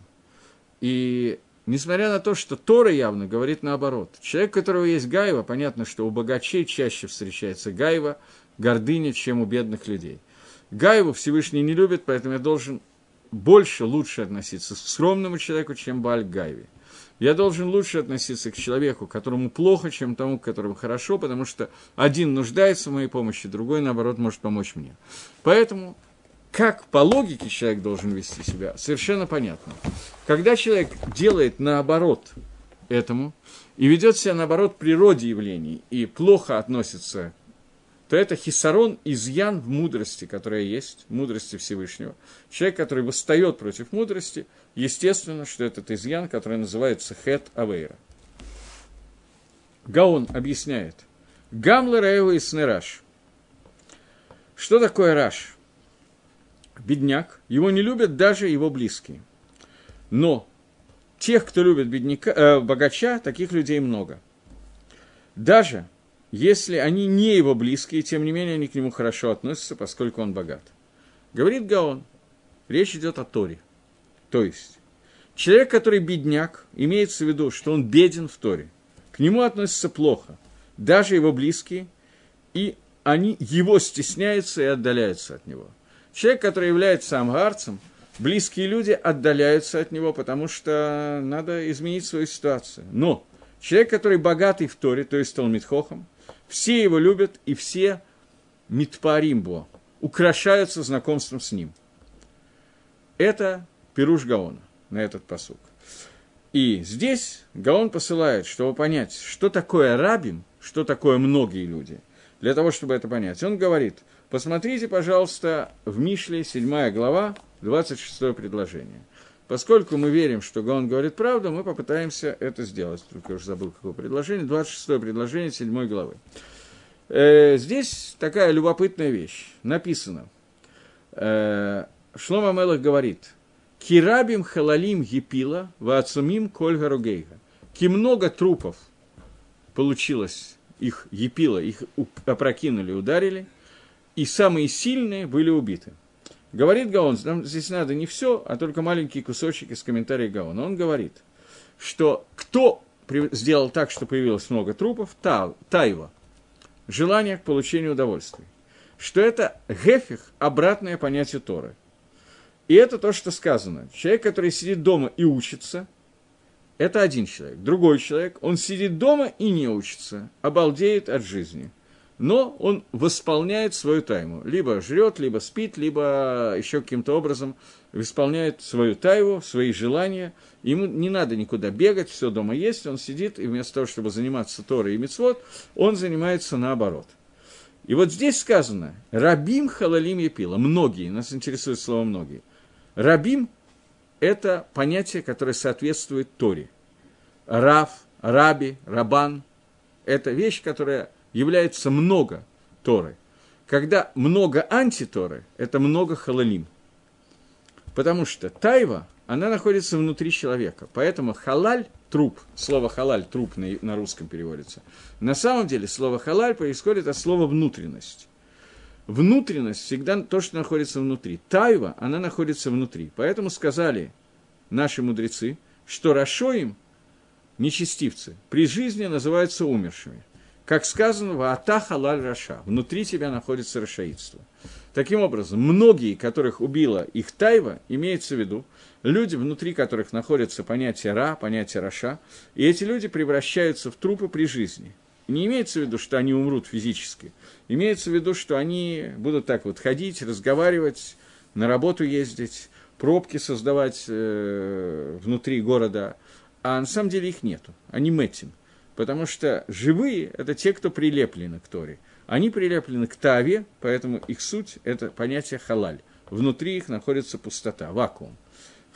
И Несмотря на то, что Тора явно говорит наоборот. Человек, у которого есть гайва, понятно, что у богачей чаще встречается гайва, гордыня, чем у бедных людей. Гайву Всевышний не любит, поэтому я должен больше, лучше относиться к скромному человеку, чем Баль Гайве. Я должен лучше относиться к человеку, которому плохо, чем тому, которому хорошо, потому что один нуждается в моей помощи, другой, наоборот, может помочь мне. Поэтому как по логике человек должен вести себя, совершенно понятно. Когда человек делает наоборот этому и ведет себя наоборот природе явлений и плохо относится, то это хисарон, изъян в мудрости, которая есть, мудрости Всевышнего. Человек, который восстает против мудрости, естественно, что этот изъян, который называется хет авейра. Гаон объясняет. Гамла Раева и Снераш. Что такое Раш? бедняк, его не любят даже его близкие. Но тех, кто любит бедняка, э, богача, таких людей много. Даже если они не его близкие, тем не менее они к нему хорошо относятся, поскольку он богат. Говорит Гаон, речь идет о Торе. То есть, человек, который бедняк, имеется в виду, что он беден в Торе. К нему относятся плохо. Даже его близкие, и они его стесняются и отдаляются от него. Человек, который является амгарцем, близкие люди отдаляются от него, потому что надо изменить свою ситуацию. Но человек, который богатый в Торе, то есть Талмитхохом, все его любят и все митпаримбо, украшаются знакомством с ним. Это Пируш Гаона на этот посук. И здесь Гаон посылает, чтобы понять, что такое рабим, что такое многие люди. Для того, чтобы это понять, он говорит – Посмотрите, пожалуйста, в Мишле, 7 глава, 26 предложение. Поскольку мы верим, что Гаон говорит правду, мы попытаемся это сделать. Только уже забыл, какое предложение. 26 предложение 7 главы. Э, здесь такая любопытная вещь. Написано. Э, Шлома Мелах говорит. Кирабим халалим епила, ваацумим коль гаругейга. Ки много трупов получилось, их епила, их опрокинули, ударили – и самые сильные были убиты. Говорит Гаон, нам здесь надо не все, а только маленький кусочек из комментариев Гаона. Он говорит, что кто сделал так, что появилось много трупов, та, тайва, желание к получению удовольствия. Что это гефих, обратное понятие Торы. И это то, что сказано. Человек, который сидит дома и учится, это один человек. Другой человек, он сидит дома и не учится, обалдеет от жизни – но он восполняет свою тайму. Либо жрет, либо спит, либо еще каким-то образом исполняет свою тайву, свои желания. Ему не надо никуда бегать, все дома есть, он сидит, и вместо того, чтобы заниматься Торой и Мицвод, он занимается наоборот. И вот здесь сказано «Рабим халалим епила» – многие, нас интересует слово «многие». Рабим – это понятие, которое соответствует Торе. Рав, раби, рабан – это вещь, которая является много Торы. Когда много антиторы, это много халалим. Потому что тайва, она находится внутри человека. Поэтому халаль – труп. Слово халаль – труп на, на русском переводится. На самом деле слово халаль происходит от слова внутренность. Внутренность всегда то, что находится внутри. Тайва, она находится внутри. Поэтому сказали наши мудрецы, что Рашоим, нечестивцы, при жизни называются умершими. Как сказано, в ата халаль раша, внутри тебя находится рашаидство. Таким образом, многие, которых убила их тайва, имеется в виду, люди, внутри которых находится понятие ра, понятие раша, и эти люди превращаются в трупы при жизни. Не имеется в виду, что они умрут физически, имеется в виду, что они будут так вот ходить, разговаривать, на работу ездить, пробки создавать э, внутри города, а на самом деле их нету, они метим. Потому что живые – это те, кто прилеплены к Торе. Они прилеплены к Таве, поэтому их суть – это понятие халаль. Внутри их находится пустота, вакуум.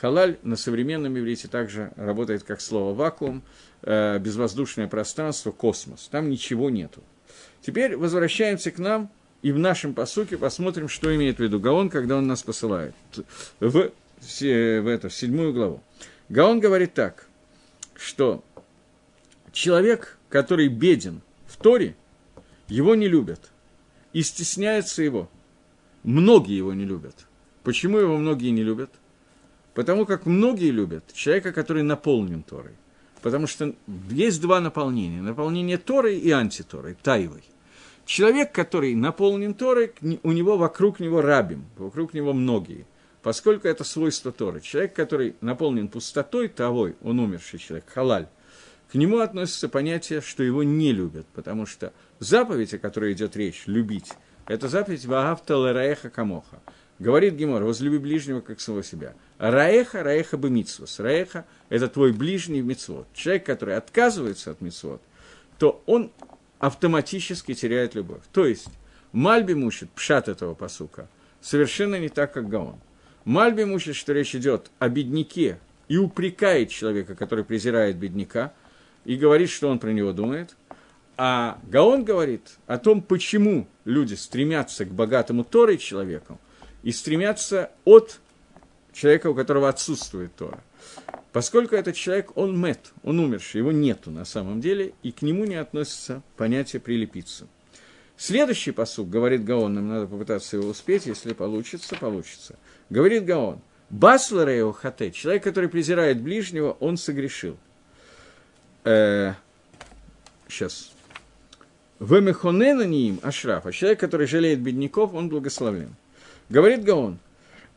Халаль на современном иврите также работает как слово вакуум, э, безвоздушное пространство, космос. Там ничего нету. Теперь возвращаемся к нам и в нашем посуке посмотрим, что имеет в виду Гаон, когда он нас посылает в, в, эту, в седьмую главу. Гаон говорит так, что человек, который беден в Торе, его не любят и стесняются его. Многие его не любят. Почему его многие не любят? Потому как многие любят человека, который наполнен Торой. Потому что есть два наполнения. Наполнение Торой и антиторой, Таевой. Человек, который наполнен Торой, у него вокруг него рабим, вокруг него многие. Поскольку это свойство Торы. Человек, который наполнен пустотой, тавой, он умерший человек, халаль, к нему относится понятие, что его не любят, потому что заповедь, о которой идет речь, любить, это заповедь Ваавта Лараеха Камоха. Говорит Гемор, возлюби ближнего, как самого себя. Раеха, Раеха бы митсвос. Раеха – это твой ближний митцвот. Человек, который отказывается от митцвот, то он автоматически теряет любовь. То есть, Мальби мучит, пшат этого посука, совершенно не так, как Гаон. Мальби мучит, что речь идет о бедняке и упрекает человека, который презирает бедняка, и говорит, что он про него думает. А Гаон говорит о том, почему люди стремятся к богатому Торой человеку и стремятся от человека, у которого отсутствует Тора. Поскольку этот человек, он мет, он умерший, его нету на самом деле, и к нему не относится понятие прилепиться. Следующий посук, говорит Гаон, нам надо попытаться его успеть, если получится, получится. Говорит Гаон, Басларео хате, человек, который презирает ближнего, он согрешил. Э, сейчас. Вемехонена ним ашраф, а человек, который жалеет бедняков, он благословлен. Говорит Гаон,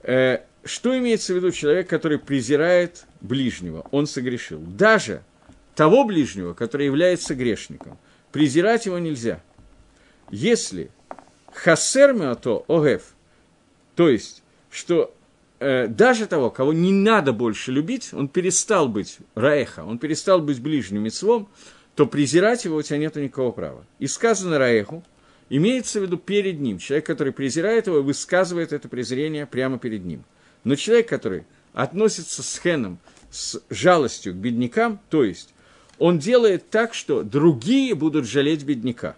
э, что имеется в виду человек, который презирает ближнего? Он согрешил. Даже того ближнего, который является грешником. Презирать его нельзя. Если хасер то огев, то есть, что даже того, кого не надо больше любить, он перестал быть раеха, он перестал быть ближним мецвом, то презирать его у тебя нет никакого права. И сказано раеху, имеется в виду перед ним. Человек, который презирает его, высказывает это презрение прямо перед ним – но человек, который относится с хеном, с жалостью к беднякам, то есть он делает так, что другие будут жалеть бедняка.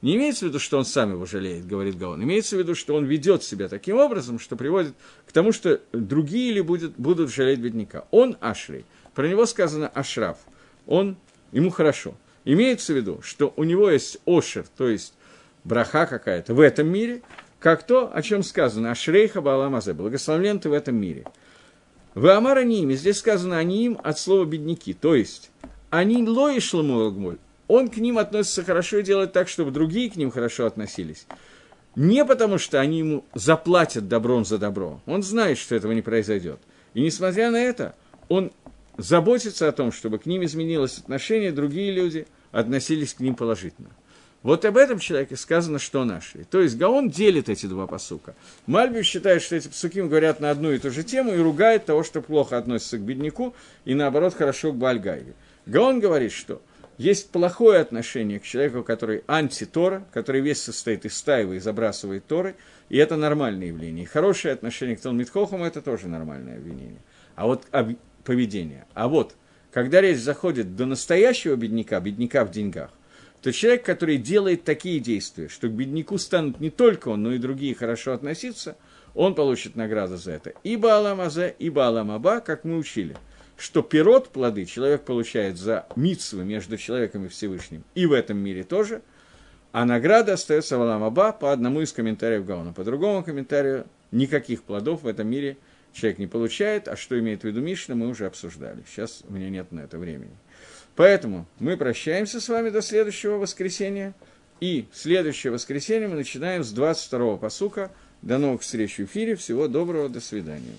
Не имеется в виду, что он сам его жалеет, говорит Гаон. Имеется в виду, что он ведет себя таким образом, что приводит к тому, что другие ли будут, будут жалеть бедняка. Он Ашрей. Про него сказано Ашраф. Он, ему хорошо. Имеется в виду, что у него есть Ошер, то есть браха какая-то в этом мире, как то, о чем сказано, Ашрейха Бааламазе, благословлен ты в этом мире. В Амара Ними, здесь сказано они им от слова бедняки, то есть они лои шлому он к ним относится хорошо и делает так, чтобы другие к ним хорошо относились. Не потому, что они ему заплатят добром за добро. Он знает, что этого не произойдет. И несмотря на это, он заботится о том, чтобы к ним изменилось отношение, другие люди относились к ним положительно. Вот об этом человеке сказано, что нашли. То есть Гаон делит эти два посука. Мальбив считает, что эти посуки говорят на одну и ту же тему и ругает того, что плохо относится к бедняку, и наоборот хорошо к Бальгайве. Гаон говорит, что есть плохое отношение к человеку, который антитора, который весь состоит из стаева и забрасывает торы, и это нормальное явление. И хорошее отношение к Талмитхохам – это тоже нормальное обвинение. А вот поведение. А вот, когда речь заходит до настоящего бедняка, бедняка в деньгах, то человек, который делает такие действия, что к бедняку станут не только он, но и другие хорошо относиться, он получит награду за это. И Баалам Азе, и как мы учили, что пирот, плоды, человек получает за митсвы между человеком и Всевышним, и в этом мире тоже, а награда остается в Алам Аба по одному из комментариев Гауна. По другому комментарию никаких плодов в этом мире человек не получает, а что имеет в виду Мишна, мы уже обсуждали. Сейчас у меня нет на это времени. Поэтому мы прощаемся с вами до следующего воскресенья. И следующее воскресенье мы начинаем с 22-го посука. До новых встреч в эфире. Всего доброго, до свидания.